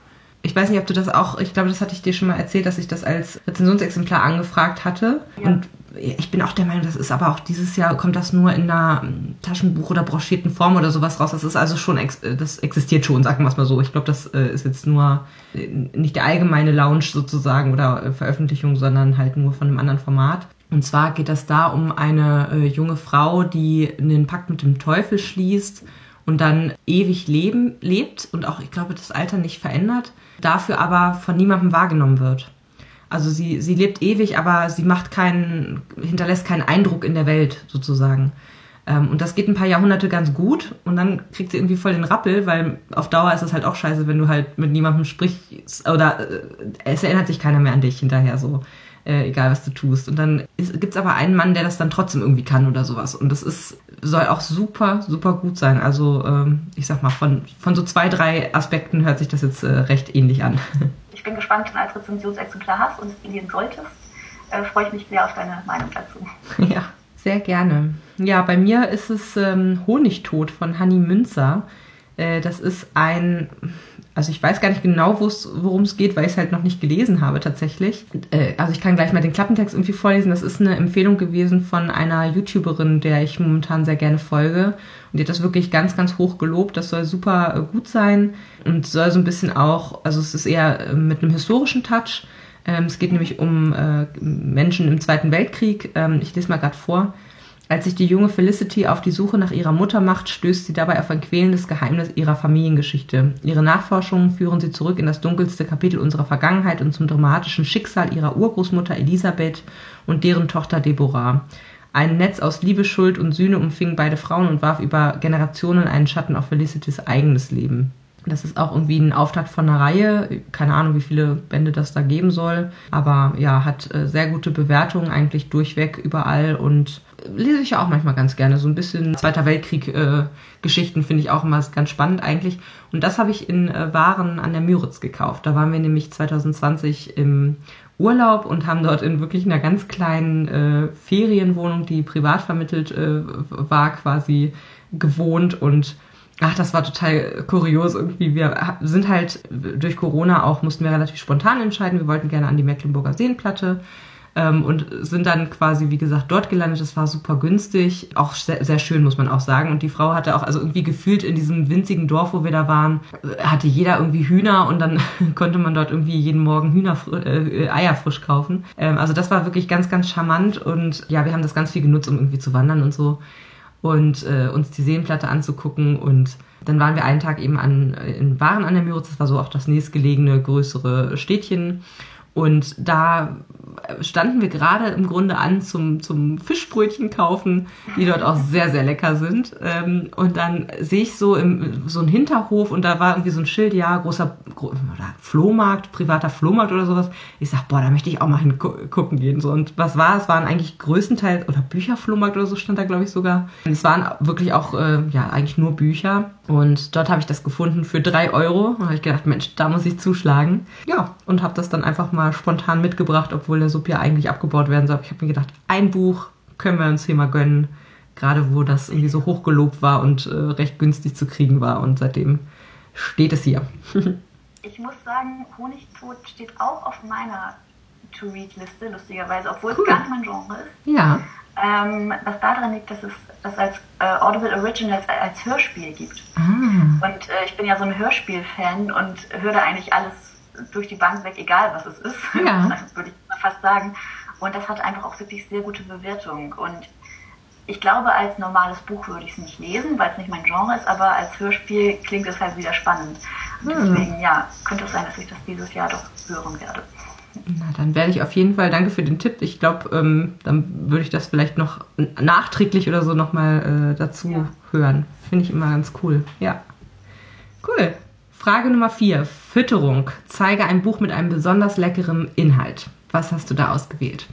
Ich weiß nicht, ob du das auch, ich glaube, das hatte ich dir schon mal erzählt, dass ich das als Rezensionsexemplar angefragt hatte. Ja. Und ich bin auch der Meinung, das ist aber auch dieses Jahr, kommt das nur in einer ähm, Taschenbuch- oder broschierten Form oder sowas raus. Das ist also schon, äh, das existiert schon, sagen wir es mal so. Ich glaube, das äh, ist jetzt nur äh, nicht der allgemeine Lounge sozusagen oder Veröffentlichung, sondern halt nur von einem anderen Format. Und zwar geht das da um eine junge Frau, die einen Pakt mit dem Teufel schließt und dann ewig leben, lebt und auch, ich glaube, das Alter nicht verändert, dafür aber von niemandem wahrgenommen wird. Also sie, sie lebt ewig, aber sie macht keinen, hinterlässt keinen Eindruck in der Welt sozusagen. Ähm, und das geht ein paar Jahrhunderte ganz gut und dann kriegt sie irgendwie voll den Rappel, weil auf Dauer ist es halt auch scheiße, wenn du halt mit niemandem sprichst oder äh, es erinnert sich keiner mehr an dich hinterher so. Äh, egal was du tust. Und dann gibt es aber einen Mann, der das dann trotzdem irgendwie kann oder sowas. Und das ist, soll auch super, super gut sein. Also ähm, ich sag mal, von, von so zwei, drei Aspekten hört sich das jetzt äh, recht ähnlich an. bin gespannt, wenn du als Rezensionsexemplar hast und es lesen solltest. Äh, freue ich mich sehr auf deine Meinung dazu. Ja, sehr gerne. Ja, bei mir ist es ähm, Honigtod von Hanni Münzer. Äh, das ist ein, also ich weiß gar nicht genau, worum es geht, weil ich es halt noch nicht gelesen habe tatsächlich. Äh, also ich kann gleich mal den Klappentext irgendwie vorlesen. Das ist eine Empfehlung gewesen von einer YouTuberin, der ich momentan sehr gerne folge. Und die hat das wirklich ganz, ganz hoch gelobt. Das soll super äh, gut sein und soll so ein bisschen auch, also es ist eher äh, mit einem historischen Touch. Ähm, es geht nämlich um äh, Menschen im Zweiten Weltkrieg. Ähm, ich lese mal gerade vor. Als sich die junge Felicity auf die Suche nach ihrer Mutter macht, stößt sie dabei auf ein quälendes Geheimnis ihrer Familiengeschichte. Ihre Nachforschungen führen sie zurück in das dunkelste Kapitel unserer Vergangenheit und zum dramatischen Schicksal ihrer Urgroßmutter Elisabeth und deren Tochter Deborah. Ein Netz aus Liebe, Schuld und Sühne umfing beide Frauen und warf über Generationen einen Schatten auf Felicitys eigenes Leben. Das ist auch irgendwie ein Auftakt von einer Reihe. Keine Ahnung, wie viele Bände das da geben soll. Aber ja, hat äh, sehr gute Bewertungen eigentlich durchweg überall und lese ich ja auch manchmal ganz gerne. So ein bisschen Zweiter Weltkrieg-Geschichten äh, finde ich auch immer ganz spannend eigentlich. Und das habe ich in äh, Waren an der Müritz gekauft. Da waren wir nämlich 2020 im Urlaub und haben dort in wirklich einer ganz kleinen äh, Ferienwohnung, die privat vermittelt äh, war, quasi gewohnt und Ach, das war total kurios irgendwie. Wir sind halt durch Corona auch, mussten wir relativ spontan entscheiden. Wir wollten gerne an die Mecklenburger Seenplatte ähm, und sind dann quasi, wie gesagt, dort gelandet. Das war super günstig, auch sehr, sehr, schön, muss man auch sagen. Und die Frau hatte auch, also irgendwie gefühlt in diesem winzigen Dorf, wo wir da waren, hatte jeder irgendwie Hühner und dann konnte man dort irgendwie jeden Morgen Hühner, äh, Eier frisch kaufen. Ähm, also das war wirklich ganz, ganz charmant und ja, wir haben das ganz viel genutzt, um irgendwie zu wandern und so und äh, uns die Seenplatte anzugucken und dann waren wir einen Tag eben an, in Waren an der Müritz, das war so auch das nächstgelegene größere Städtchen und da standen wir gerade im Grunde an zum, zum Fischbrötchen kaufen, die dort auch sehr, sehr lecker sind. Ähm, und dann sehe ich so im, so einen Hinterhof und da war irgendwie so ein Schild, ja, großer gro Flohmarkt, privater Flohmarkt oder sowas. Ich sag, boah, da möchte ich auch mal hingucken gehen. Und was war? Es waren eigentlich größtenteils, oder Bücherflohmarkt oder so stand da, glaube ich, sogar. Es waren wirklich auch, äh, ja, eigentlich nur Bücher. Und dort habe ich das gefunden für drei Euro. Da habe ich gedacht, Mensch, da muss ich zuschlagen. Ja, und habe das dann einfach mal spontan mitgebracht, obwohl der Sub ja eigentlich abgebaut werden soll. Aber ich habe mir gedacht, ein Buch können wir uns hier mal gönnen. Gerade wo das irgendwie so hochgelobt war und äh, recht günstig zu kriegen war. Und seitdem steht es hier. ich muss sagen, Honigtod steht auch auf meiner To-Read-Liste, lustigerweise, obwohl cool. es gar nicht mein Genre ist. Ja. Ähm, was daran liegt, dass es das als äh, Audible Originals als Hörspiel gibt. Ah. Und äh, ich bin ja so ein Hörspiel-Fan und höre da eigentlich alles durch die Bank weg, egal was es ist. Ja. würde ich fast sagen. Und das hat einfach auch wirklich sehr gute Bewertung. Und ich glaube, als normales Buch würde ich es nicht lesen, weil es nicht mein Genre ist, aber als Hörspiel klingt es halt wieder spannend. Und hm. deswegen, ja, könnte es sein, dass ich das dieses Jahr doch hören werde. Na, dann werde ich auf jeden Fall, danke für den Tipp. Ich glaube, ähm, dann würde ich das vielleicht noch nachträglich oder so nochmal äh, dazu ja. hören. Finde ich immer ganz cool. Ja. Cool. Frage Nummer vier. Fütterung. Zeige ein Buch mit einem besonders leckeren Inhalt. Was hast du da ausgewählt?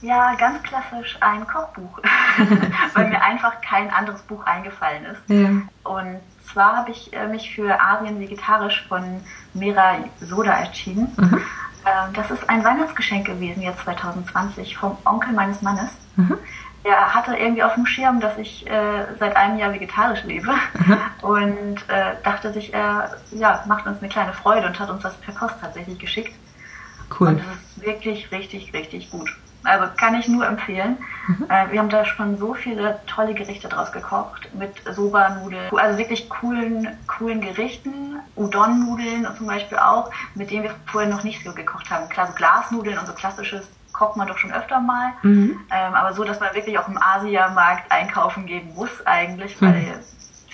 Ja, ganz klassisch ein Kochbuch, weil mir einfach kein anderes Buch eingefallen ist. Ja. Und zwar habe ich äh, mich für Asien vegetarisch von Mera Soda entschieden. Mhm. Das ist ein Weihnachtsgeschenk gewesen, jetzt 2020, vom Onkel meines Mannes. Mhm. Der hatte irgendwie auf dem Schirm, dass ich äh, seit einem Jahr vegetarisch lebe mhm. und äh, dachte sich, er ja, macht uns eine kleine Freude und hat uns das per Post tatsächlich geschickt. Cool. Und es ist wirklich richtig, richtig gut. Also kann ich nur empfehlen. Mhm. Äh, wir haben da schon so viele tolle Gerichte draus gekocht mit Soba-Nudeln, also wirklich coolen, coolen Gerichten. Udon-Nudeln zum Beispiel auch, mit denen wir vorher noch nicht so gekocht haben. Klar, so Glasnudeln und so klassisches kocht man doch schon öfter mal. Mhm. Ähm, aber so, dass man wirklich auch im Asiamarkt einkaufen gehen muss eigentlich, weil mhm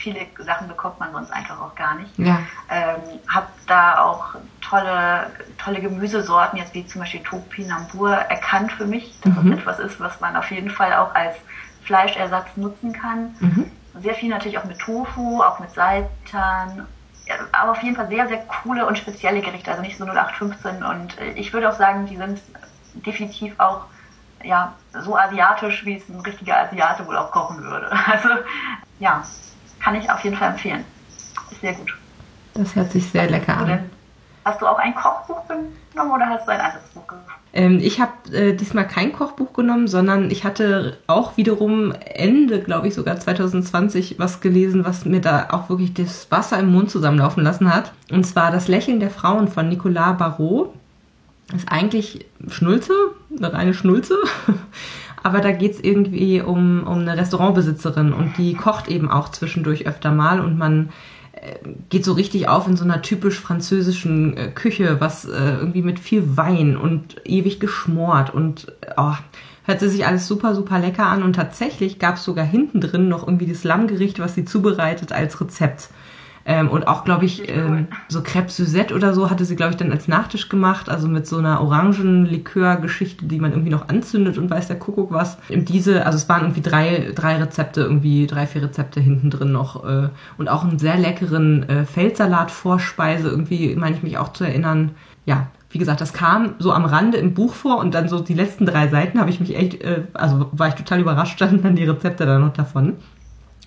viele Sachen bekommt man sonst einfach auch gar nicht. Ja. Ähm, hab da auch tolle, tolle Gemüsesorten, jetzt wie zum Beispiel Topinambur, erkannt für mich, dass mhm. das etwas ist, was man auf jeden Fall auch als Fleischersatz nutzen kann. Mhm. Sehr viel natürlich auch mit Tofu, auch mit Seitan. Aber auf jeden Fall sehr, sehr coole und spezielle Gerichte, also nicht so 0815. Und äh, ich würde auch sagen, die sind definitiv auch ja, so asiatisch, wie es ein richtiger Asiate wohl auch kochen würde. Also ja, kann ich auf jeden Fall empfehlen. Ist sehr gut. Das hört sich sehr lecker an. Hast du auch ein Kochbuch genommen oder hast du ein anderes Buch genommen? Ähm, ich habe äh, diesmal kein Kochbuch genommen, sondern ich hatte auch wiederum Ende, glaube ich, sogar 2020 was gelesen, was mir da auch wirklich das Wasser im Mund zusammenlaufen lassen hat. Und zwar Das Lächeln der Frauen von Nicolas Barrault. Ist eigentlich Schnulze, eine reine Schnulze. aber da geht es irgendwie um, um eine Restaurantbesitzerin und die kocht eben auch zwischendurch öfter mal und man äh, geht so richtig auf in so einer typisch französischen äh, Küche, was äh, irgendwie mit viel Wein und ewig geschmort und oh, hört sich alles super, super lecker an und tatsächlich gab es sogar hinten drin noch irgendwie das Lammgericht, was sie zubereitet als Rezept. Ähm, und auch, glaube ich, ähm, so Crêpe Suzette oder so hatte sie, glaube ich, dann als Nachtisch gemacht, also mit so einer Orangenlikör-Geschichte, die man irgendwie noch anzündet und weiß der Kuckuck was. Und diese, also es waren irgendwie drei, drei Rezepte, irgendwie drei, vier Rezepte hinten drin noch äh, und auch einen sehr leckeren äh, Feldsalat-Vorspeise, irgendwie meine ich mich auch zu erinnern. Ja, wie gesagt, das kam so am Rande im Buch vor und dann so die letzten drei Seiten habe ich mich echt, äh, also war ich total überrascht, standen dann die Rezepte da noch davon.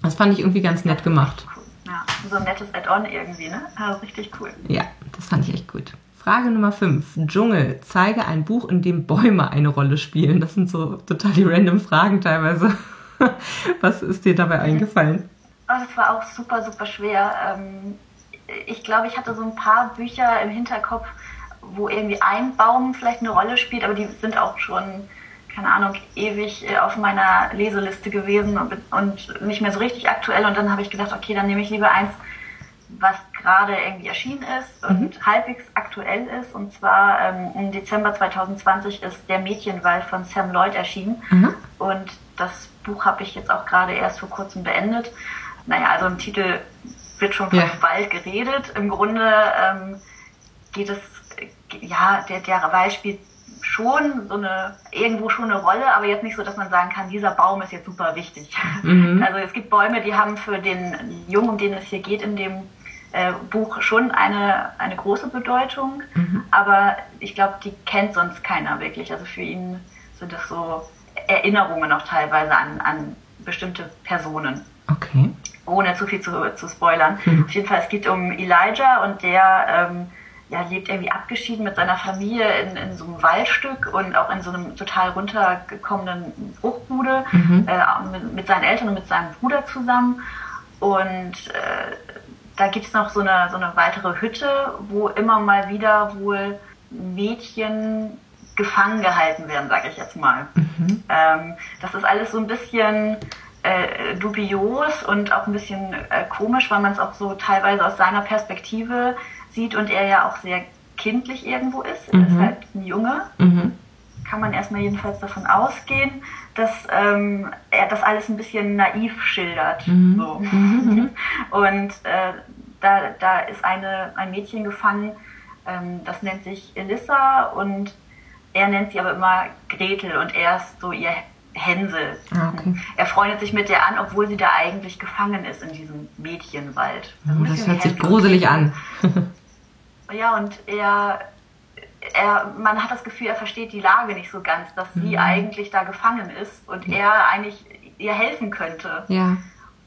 Das fand ich irgendwie ganz nett gemacht. Ja, so ein nettes Add-on irgendwie, ne? Also richtig cool. Ja, das fand ich echt gut. Frage Nummer 5. Dschungel. Zeige ein Buch, in dem Bäume eine Rolle spielen. Das sind so total die random Fragen teilweise. Was ist dir dabei eingefallen? Oh, das war auch super, super schwer. Ähm, ich glaube, ich hatte so ein paar Bücher im Hinterkopf, wo irgendwie ein Baum vielleicht eine Rolle spielt, aber die sind auch schon keine Ahnung, ewig äh, auf meiner Leseliste gewesen und, und nicht mehr so richtig aktuell. Und dann habe ich gedacht, okay, dann nehme ich lieber eins, was gerade irgendwie erschienen ist und mhm. halbwegs aktuell ist. Und zwar ähm, im Dezember 2020 ist Der Mädchenwald von Sam Lloyd erschienen. Mhm. Und das Buch habe ich jetzt auch gerade erst vor kurzem beendet. Naja, also im Titel wird schon von ja. Wald geredet. Im Grunde ähm, geht es, ja, der, der Wald spielt schon so eine, irgendwo schon eine Rolle, aber jetzt nicht so, dass man sagen kann, dieser Baum ist jetzt super wichtig. Mhm. Also es gibt Bäume, die haben für den Jungen, um den es hier geht in dem äh, Buch, schon eine, eine große Bedeutung, mhm. aber ich glaube, die kennt sonst keiner wirklich. Also für ihn sind das so Erinnerungen auch teilweise an, an bestimmte Personen. Okay. Ohne zu viel zu, zu spoilern. Mhm. Auf jeden Fall, es geht um Elijah und der ähm, ja, lebt irgendwie abgeschieden mit seiner Familie in, in so einem Waldstück und auch in so einem total runtergekommenen Bruchbude mhm. äh, mit, mit, seinen Eltern und mit seinem Bruder zusammen. Und äh, da gibt es noch so eine, so eine weitere Hütte, wo immer mal wieder wohl Mädchen gefangen gehalten werden, sage ich jetzt mal. Mhm. Ähm, das ist alles so ein bisschen äh, dubios und auch ein bisschen äh, komisch, weil man es auch so teilweise aus seiner Perspektive sieht und er ja auch sehr kindlich irgendwo ist. Er ist mhm. halt ein Junge. Mhm. Kann man erstmal jedenfalls davon ausgehen, dass ähm, er das alles ein bisschen naiv schildert. Mhm. So. Mhm. Und äh, da, da ist eine, ein Mädchen gefangen, ähm, das nennt sich Elissa und er nennt sie aber immer Gretel und er ist so ihr Hänsel. Ah, okay. Er freundet sich mit ihr an, obwohl sie da eigentlich gefangen ist in diesem Mädchenwald. Oh, das hört sich gruselig an. ja, und er, er, man hat das Gefühl, er versteht die Lage nicht so ganz, dass mhm. sie eigentlich da gefangen ist und er eigentlich ihr helfen könnte. Ja.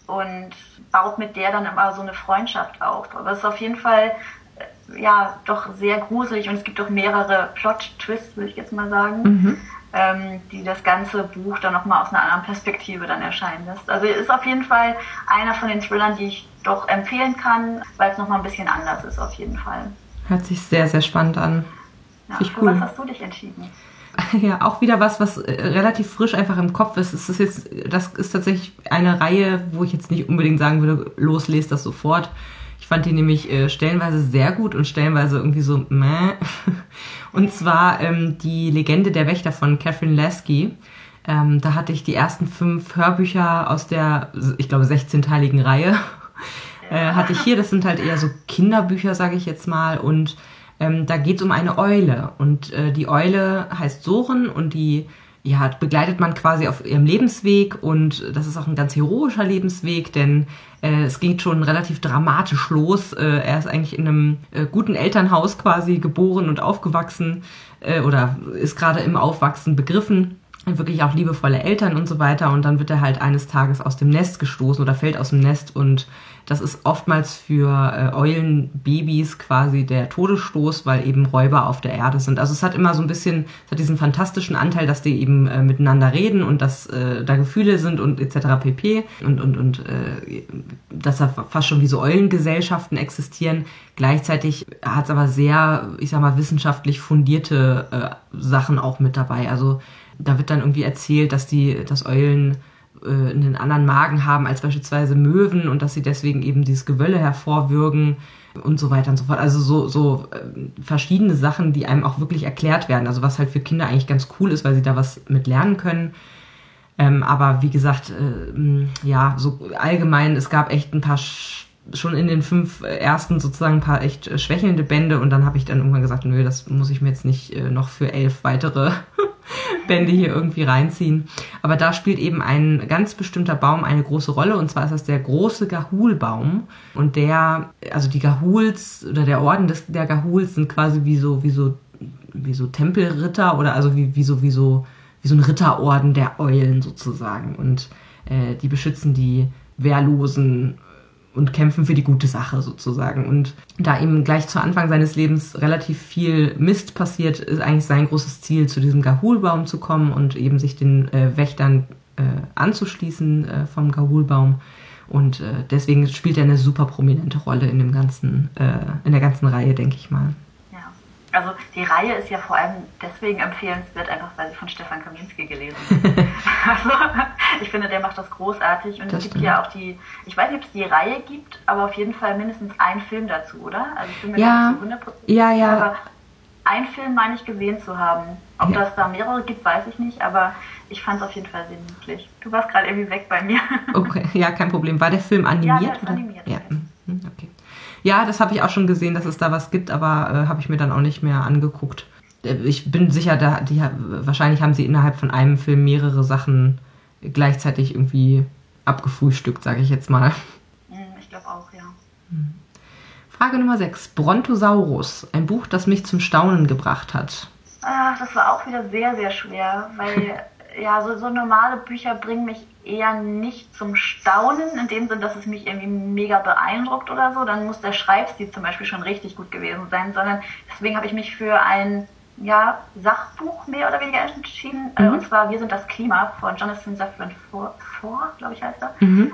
Und baut mit der dann immer so eine Freundschaft auf. Aber es ist auf jeden Fall äh, ja doch sehr gruselig und es gibt auch mehrere Plot-Twists, würde ich jetzt mal sagen. Mhm ähm, die das ganze Buch dann nochmal aus einer anderen Perspektive dann erscheinen lässt. Also ist auf jeden Fall einer von den Thrillern, die ich doch empfehlen kann, weil es nochmal ein bisschen anders ist auf jeden Fall. Hört sich sehr, sehr spannend an. Ja, für cool. was hast du dich entschieden? Ja, auch wieder was, was äh, relativ frisch einfach im Kopf ist. Es ist jetzt, das ist tatsächlich eine Reihe, wo ich jetzt nicht unbedingt sagen würde, loslest das sofort. Ich fand die nämlich äh, stellenweise sehr gut und stellenweise irgendwie so meh. Und zwar ähm, die Legende der Wächter von Catherine Lasky. Ähm, da hatte ich die ersten fünf Hörbücher aus der, ich glaube, 16-teiligen Reihe. Äh, hatte ich hier. Das sind halt eher so Kinderbücher, sage ich jetzt mal. Und ähm, da geht es um eine Eule. Und äh, die Eule heißt Soren und die ja, begleitet man quasi auf ihrem Lebensweg und das ist auch ein ganz heroischer Lebensweg, denn äh, es geht schon relativ dramatisch los. Äh, er ist eigentlich in einem äh, guten Elternhaus quasi geboren und aufgewachsen äh, oder ist gerade im Aufwachsen begriffen. Wirklich auch liebevolle Eltern und so weiter. Und dann wird er halt eines Tages aus dem Nest gestoßen oder fällt aus dem Nest und das ist oftmals für äh, Eulenbabys quasi der Todesstoß, weil eben Räuber auf der Erde sind. Also es hat immer so ein bisschen, es hat diesen fantastischen Anteil, dass die eben äh, miteinander reden und dass äh, da Gefühle sind und etc. pp. Und, und, und äh, dass da fast schon wie so Eulengesellschaften existieren. Gleichzeitig hat es aber sehr, ich sag mal, wissenschaftlich fundierte äh, Sachen auch mit dabei. Also da wird dann irgendwie erzählt, dass die, dass Eulen äh, einen anderen Magen haben als beispielsweise Möwen und dass sie deswegen eben dieses Gewölle hervorwürgen und so weiter und so fort. Also so, so äh, verschiedene Sachen, die einem auch wirklich erklärt werden. Also was halt für Kinder eigentlich ganz cool ist, weil sie da was mit lernen können. Ähm, aber wie gesagt, äh, ja, so allgemein, es gab echt ein paar schon in den fünf ersten sozusagen ein paar echt schwächelnde Bände und dann habe ich dann irgendwann gesagt, nö, das muss ich mir jetzt nicht äh, noch für elf weitere Bände hier irgendwie reinziehen. Aber da spielt eben ein ganz bestimmter Baum eine große Rolle und zwar ist das der große Gahulbaum und der, also die Gahuls oder der Orden des, der Gahuls sind quasi wie so, wie so, wie so Tempelritter oder also wie, wie so, wie so, wie so ein Ritterorden der Eulen sozusagen und äh, die beschützen die Wehrlosen und kämpfen für die gute Sache sozusagen. Und da ihm gleich zu Anfang seines Lebens relativ viel Mist passiert, ist eigentlich sein großes Ziel, zu diesem Gahulbaum zu kommen und eben sich den äh, Wächtern äh, anzuschließen äh, vom Gahulbaum. Und äh, deswegen spielt er eine super prominente Rolle in dem ganzen, äh, in der ganzen Reihe, denke ich mal. Also die Reihe ist ja vor allem deswegen empfehlenswert, einfach weil sie von Stefan Kaminski gelesen ist. also ich finde, der macht das großartig und das es gibt stimmt. ja auch die, ich weiß nicht, ob es die Reihe gibt, aber auf jeden Fall mindestens einen Film dazu, oder? Also ich bin mir ja, nicht so 100% ja, ja. aber einen Film meine ich gesehen zu haben. Ob ja. das da mehrere gibt, weiß ich nicht, aber ich fand es auf jeden Fall sehr niedlich. Du warst gerade irgendwie weg bei mir. Okay, ja, kein Problem. War der Film animiert? Ja, der ist oder? animiert. Ja. Mhm, okay. Ja, das habe ich auch schon gesehen, dass es da was gibt, aber äh, habe ich mir dann auch nicht mehr angeguckt. Äh, ich bin sicher, da, die, wahrscheinlich haben sie innerhalb von einem Film mehrere Sachen gleichzeitig irgendwie abgefrühstückt, sage ich jetzt mal. Hm, ich glaube auch, ja. Hm. Frage Nummer 6. Brontosaurus, ein Buch, das mich zum Staunen gebracht hat. Ach, das war auch wieder sehr, sehr schwer, weil ja, so, so normale Bücher bringen mich eher nicht zum Staunen, in dem Sinn, dass es mich irgendwie mega beeindruckt oder so. Dann muss der Schreibstil zum Beispiel schon richtig gut gewesen sein, sondern deswegen habe ich mich für ein ja, Sachbuch mehr oder weniger entschieden. Äh, mhm. Und zwar Wir sind das Klima von Jonathan Safran Foer, glaube ich heißt er. Mhm.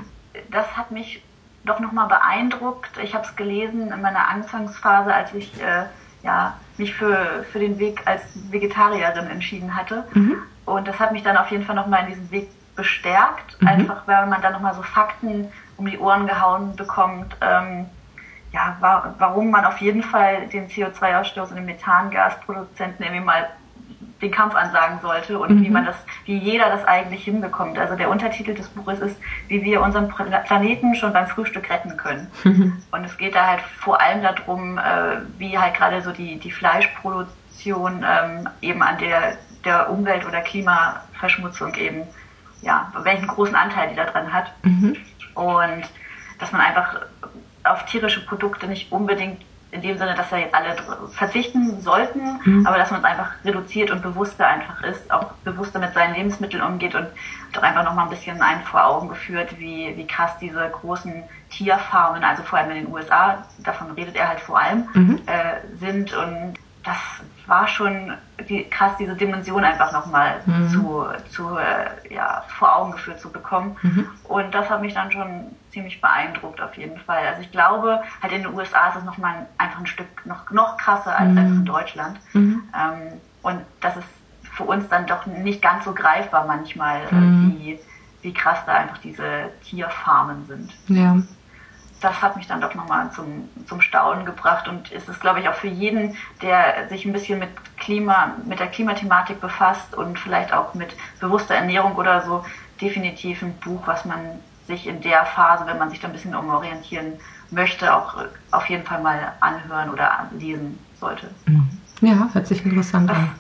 Das hat mich doch nochmal beeindruckt. Ich habe es gelesen in meiner Anfangsphase, als ich äh, ja, mich für, für den Weg als Vegetarierin entschieden hatte. Mhm. Und das hat mich dann auf jeden Fall nochmal in diesem Weg bestärkt, mhm. einfach weil man dann nochmal so Fakten um die Ohren gehauen bekommt, ähm, ja, wa warum man auf jeden Fall den CO2-Ausstoß und den Methangasproduzenten irgendwie mal den Kampf ansagen sollte und mhm. wie man das, wie jeder das eigentlich hinbekommt. Also der Untertitel des Buches ist, wie wir unseren Planeten schon beim Frühstück retten können. Mhm. Und es geht da halt vor allem darum, äh, wie halt gerade so die, die Fleischproduktion ähm, eben an der, der Umwelt- oder Klimaverschmutzung eben, ja, welchen großen Anteil die da dran hat. Mhm. Und dass man einfach auf tierische Produkte nicht unbedingt in dem Sinne, dass da jetzt alle verzichten sollten, mhm. aber dass man es einfach reduziert und bewusster einfach ist, auch bewusster mit seinen Lebensmitteln umgeht und doch einfach nochmal ein bisschen ein vor Augen geführt, wie, wie krass diese großen Tierfarmen, also vor allem in den USA, davon redet er halt vor allem, mhm. äh, sind und das war schon die, krass, diese Dimension einfach nochmal mhm. zu, zu äh, ja, vor Augen geführt zu bekommen. Mhm. Und das hat mich dann schon ziemlich beeindruckt auf jeden Fall. Also ich glaube, halt in den USA ist es nochmal einfach ein Stück noch, noch krasser als mhm. in Deutschland. Mhm. Ähm, und das ist für uns dann doch nicht ganz so greifbar manchmal, äh, mhm. wie, wie krass da einfach diese Tierfarmen sind. Ja das hat mich dann doch nochmal zum, zum Staunen gebracht und ist es, glaube ich, auch für jeden, der sich ein bisschen mit Klima, mit der Klimathematik befasst und vielleicht auch mit bewusster Ernährung oder so, definitiv ein Buch, was man sich in der Phase, wenn man sich da ein bisschen umorientieren möchte, auch auf jeden Fall mal anhören oder lesen sollte. Mhm. Ja, hört sich interessant was, an.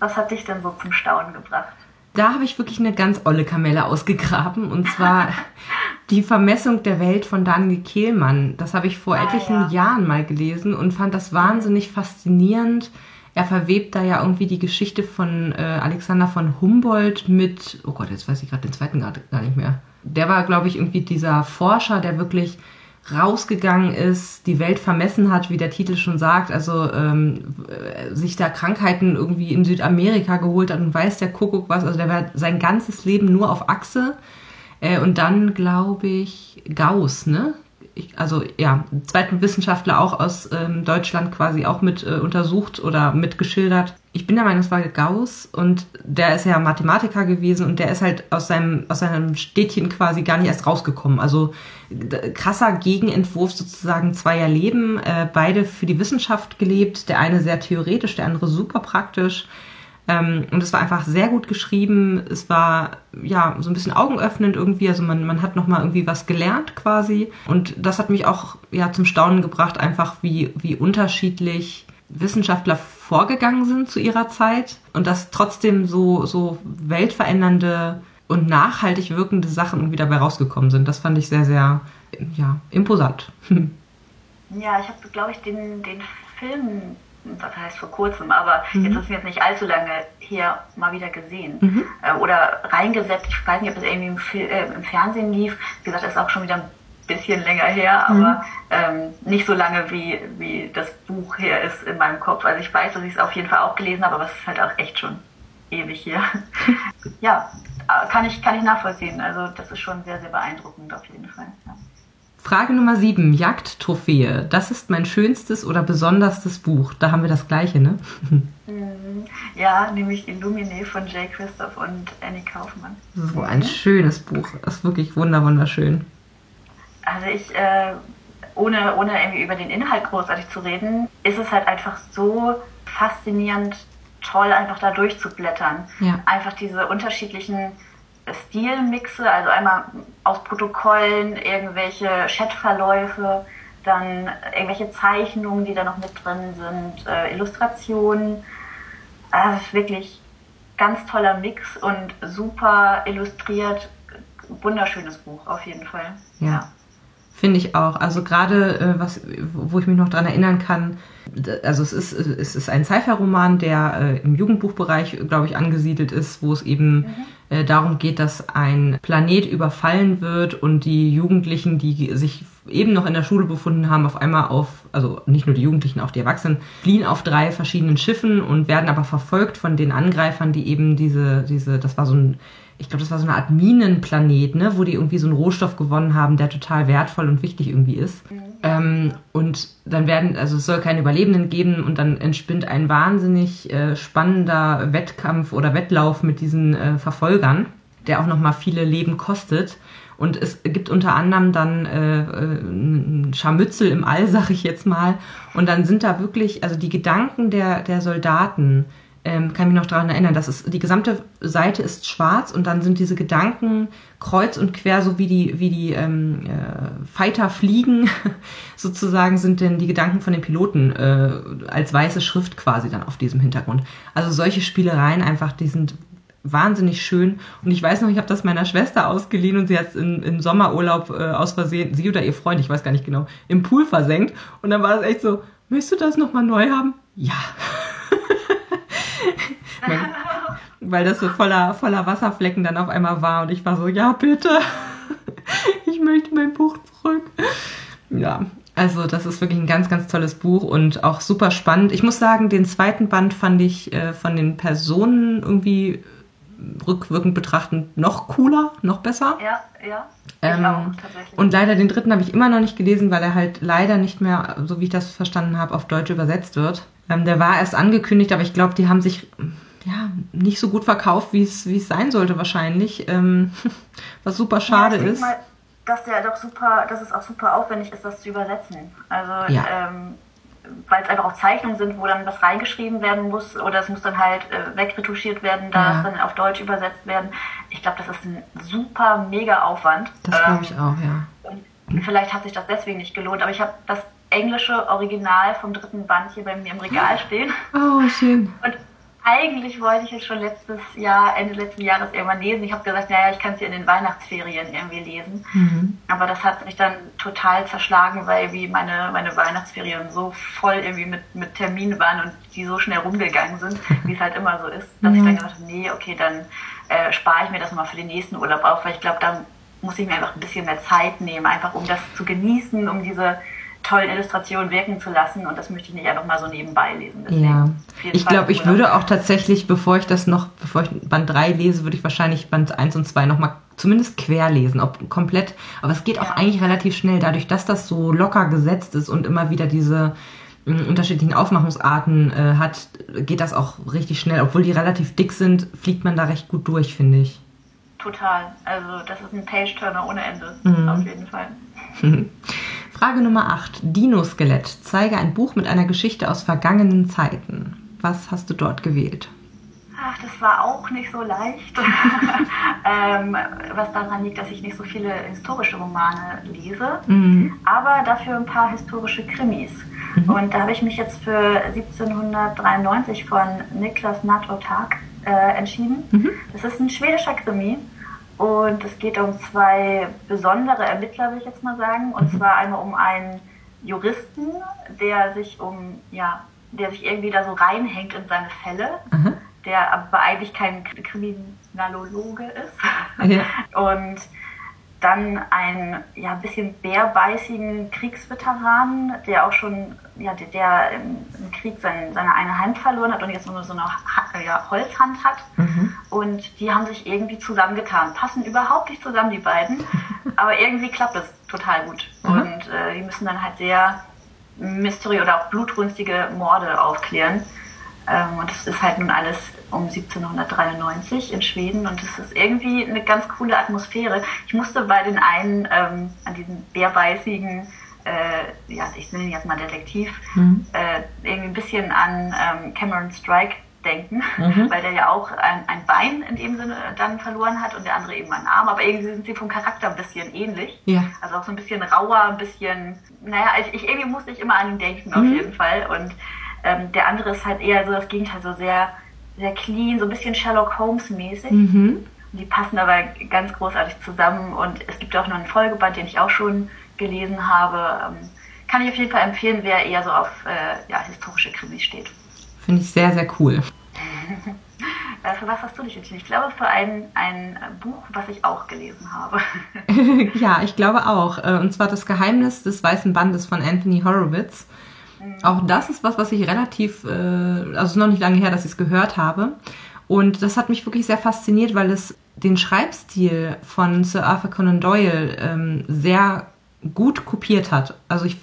Was hat dich denn so zum Staunen gebracht? Da habe ich wirklich eine ganz olle Kamelle ausgegraben und zwar Die Vermessung der Welt von Daniel Kehlmann. Das habe ich vor ah, etlichen ja. Jahren mal gelesen und fand das wahnsinnig faszinierend. Er verwebt da ja irgendwie die Geschichte von äh, Alexander von Humboldt mit, oh Gott, jetzt weiß ich gerade den zweiten gar, gar nicht mehr. Der war, glaube ich, irgendwie dieser Forscher, der wirklich rausgegangen ist, die Welt vermessen hat, wie der Titel schon sagt, also ähm, äh, sich da Krankheiten irgendwie in Südamerika geholt hat und weiß der Kuckuck was, also der war sein ganzes Leben nur auf Achse äh, und dann glaube ich Gauss, ne? Ich, also ja, zweiten Wissenschaftler auch aus ähm, Deutschland quasi auch mit äh, untersucht oder mitgeschildert. Ich bin der Meinung, es war Gauss und der ist ja Mathematiker gewesen und der ist halt aus seinem, aus seinem Städtchen quasi gar nicht erst rausgekommen. Also krasser Gegenentwurf sozusagen zweier Leben, äh, beide für die Wissenschaft gelebt, der eine sehr theoretisch, der andere super praktisch. Ähm, und es war einfach sehr gut geschrieben. Es war ja so ein bisschen augenöffnend irgendwie. Also man, man hat nochmal irgendwie was gelernt quasi. Und das hat mich auch ja zum Staunen gebracht, einfach wie, wie unterschiedlich Wissenschaftler vorgegangen sind zu ihrer Zeit und dass trotzdem so, so weltverändernde und nachhaltig wirkende Sachen irgendwie dabei rausgekommen sind. Das fand ich sehr, sehr ja, imposant. Ja, ich habe, glaube ich, den, den Film das heißt vor kurzem, aber mhm. jetzt ist es jetzt nicht allzu lange hier mal wieder gesehen mhm. äh, oder reingesetzt. Ich weiß nicht, ob es irgendwie im, Fil äh, im Fernsehen lief. Wie gesagt, das ist auch schon wieder ein bisschen länger her, mhm. aber ähm, nicht so lange wie, wie das Buch her ist in meinem Kopf. Also ich weiß, dass ich es auf jeden Fall auch gelesen habe, aber es ist halt auch echt schon ewig hier. ja, äh, kann ich, kann ich nachvollziehen. Also das ist schon sehr, sehr beeindruckend auf jeden Fall. Ja. Frage Nummer 7, Jagdtrophäe. Das ist mein schönstes oder besonderstes Buch. Da haben wir das gleiche, ne? Mhm. Ja, nämlich Illumine von Jay Christoph und Annie Kaufmann. So ein schönes Buch. Das ist wirklich wunderschön. Also ich, äh, ohne, ohne irgendwie über den Inhalt großartig zu reden, ist es halt einfach so faszinierend toll, einfach da durchzublättern. Ja. Einfach diese unterschiedlichen Stilmixe, also einmal aus Protokollen, irgendwelche Chatverläufe, dann irgendwelche Zeichnungen, die da noch mit drin sind, äh, Illustrationen. Also es ist wirklich ganz toller Mix und super illustriert. Wunderschönes Buch, auf jeden Fall. Ja. Finde ich auch. Also gerade, äh, was, wo ich mich noch dran erinnern kann, also es ist, es ist ein Sci-Fi-Roman, der äh, im Jugendbuchbereich, glaube ich, angesiedelt ist, wo es eben mhm. äh, darum geht, dass ein Planet überfallen wird und die Jugendlichen, die sich eben noch in der Schule befunden haben, auf einmal auf, also nicht nur die Jugendlichen, auch die Erwachsenen, fliehen auf drei verschiedenen Schiffen und werden aber verfolgt von den Angreifern, die eben diese, diese, das war so ein ich glaube, das war so eine Art Minenplanet, ne, wo die irgendwie so einen Rohstoff gewonnen haben, der total wertvoll und wichtig irgendwie ist. Mhm. Ähm, und dann werden, also es soll keine Überlebenden geben und dann entspinnt ein wahnsinnig äh, spannender Wettkampf oder Wettlauf mit diesen äh, Verfolgern, der auch nochmal viele Leben kostet. Und es gibt unter anderem dann äh, äh, ein Scharmützel im All, sag ich jetzt mal. Und dann sind da wirklich, also die Gedanken der, der Soldaten, ähm, kann mich noch daran erinnern, dass es die gesamte Seite ist schwarz und dann sind diese Gedanken kreuz und quer, so wie die, wie die ähm, äh, Fighter fliegen, sozusagen sind denn die Gedanken von den Piloten äh, als weiße Schrift quasi dann auf diesem Hintergrund. Also solche Spielereien einfach, die sind wahnsinnig schön. Und ich weiß noch, ich habe das meiner Schwester ausgeliehen und sie hat es im Sommerurlaub äh, aus Versehen, sie oder ihr Freund, ich weiß gar nicht genau, im Pool versenkt. Und dann war es echt so, möchtest du das nochmal neu haben? Ja. weil das so voller, voller Wasserflecken dann auf einmal war und ich war so, ja bitte, ich möchte mein Buch zurück. Ja, also das ist wirklich ein ganz, ganz tolles Buch und auch super spannend. Ich muss sagen, den zweiten Band fand ich äh, von den Personen irgendwie rückwirkend betrachtend noch cooler, noch besser. Ja, ja. Ähm, auch, und leider den dritten habe ich immer noch nicht gelesen, weil er halt leider nicht mehr, so wie ich das verstanden habe, auf Deutsch übersetzt wird. Ähm, der war erst angekündigt, aber ich glaube, die haben sich ja, nicht so gut verkauft, wie es, wie es sein sollte wahrscheinlich. Ähm, was super schade ja, ist. Mal, dass der doch super, dass es auch super aufwendig ist, das zu übersetzen. Also ja. ähm, weil es einfach auch Zeichnungen sind, wo dann was reingeschrieben werden muss oder es muss dann halt äh, wegretuschiert werden, da ja. dann auf Deutsch übersetzt werden. Ich glaube, das ist ein super mega Aufwand. Das glaube ähm, ich auch, ja. Und vielleicht hat sich das deswegen nicht gelohnt, aber ich habe das englische Original vom dritten Band hier bei mir im Regal stehen. Oh, schön. Und eigentlich wollte ich es schon letztes Jahr, Ende letzten Jahres irgendwann lesen. Ich habe gesagt, naja, ich kann es ja in den Weihnachtsferien irgendwie lesen. Mhm. Aber das hat mich dann total zerschlagen, weil wie meine, meine Weihnachtsferien so voll irgendwie mit, mit Terminen waren und die so schnell rumgegangen sind, wie es halt immer so ist, dass mhm. ich dann gesagt habe, nee, okay, dann äh, spare ich mir das nochmal für den nächsten Urlaub auf, weil ich glaube, da muss ich mir einfach ein bisschen mehr Zeit nehmen, einfach um das zu genießen, um diese tollen Illustrationen wirken zu lassen und das möchte ich nicht einfach mal so nebenbei lesen. Deswegen ja. Ich glaube, ich würde auch tatsächlich, bevor ich das noch, bevor ich Band 3 lese, würde ich wahrscheinlich Band 1 und 2 nochmal zumindest quer lesen, ob komplett, aber es geht auch ja. eigentlich relativ schnell, dadurch, dass das so locker gesetzt ist und immer wieder diese mm, unterschiedlichen Aufmachungsarten äh, hat, geht das auch richtig schnell. Obwohl die relativ dick sind, fliegt man da recht gut durch, finde ich. Total. Also das ist ein Page-Turner ohne Ende, mhm. auf jeden Fall. Frage Nummer 8. Dino-Skelett. Zeige ein Buch mit einer Geschichte aus vergangenen Zeiten. Was hast du dort gewählt? Ach, das war auch nicht so leicht. ähm, was daran liegt, dass ich nicht so viele historische Romane lese, mhm. aber dafür ein paar historische Krimis. Mhm. Und da habe ich mich jetzt für 1793 von Niklas Nattotag äh, entschieden. Mhm. Das ist ein schwedischer Krimi und es geht um zwei besondere Ermittler, will ich jetzt mal sagen. Und mhm. zwar einmal um einen Juristen, der sich um, ja, der sich irgendwie da so reinhängt in seine Fälle, mhm. der aber eigentlich kein Kriminologe ist. Ja. Und dann einen ja, bisschen bärbeißigen Kriegsveteran, der auch schon, ja, der, der im, Krieg sein, seine eine Hand verloren hat und jetzt nur so eine ja, Holzhand hat. Mhm. Und die haben sich irgendwie zusammengetan. Passen überhaupt nicht zusammen, die beiden. aber irgendwie klappt es total gut. Mhm. Und äh, die müssen dann halt sehr Mystery oder auch blutrünstige Morde aufklären. Ähm, und das ist halt nun alles um 1793 in Schweden und es ist irgendwie eine ganz coole Atmosphäre. Ich musste bei den einen ähm, an diesen bärbeißigen, äh, ja, ich nenne ihn jetzt mal Detektiv, mhm. äh, irgendwie ein bisschen an ähm, Cameron Strike denken, mhm. weil der ja auch ein, ein, Bein in dem Sinne dann verloren hat und der andere eben einen Arm, aber irgendwie sind sie vom Charakter ein bisschen ähnlich. Ja. Also auch so ein bisschen rauer, ein bisschen, naja, ich, ich irgendwie musste ich immer an ihn denken auf mhm. jeden Fall und ähm, der andere ist halt eher so das Gegenteil, so sehr, sehr clean, so ein bisschen Sherlock Holmes mäßig. Mhm. Die passen aber ganz großartig zusammen und es gibt auch noch einen Folgeband, den ich auch schon gelesen habe. Ähm, kann ich auf jeden Fall empfehlen, wer eher so auf äh, ja, historische Krimis steht. Finde ich sehr, sehr cool. Äh, für was hast du dich entschieden? Ich glaube, für ein, ein Buch, was ich auch gelesen habe. ja, ich glaube auch. Äh, und zwar Das Geheimnis des Weißen Bandes von Anthony Horowitz. Auch das ist was, was ich relativ, äh, also es ist noch nicht lange her, dass ich es gehört habe. Und das hat mich wirklich sehr fasziniert, weil es den Schreibstil von Sir Arthur Conan Doyle ähm, sehr gut kopiert hat. Also ich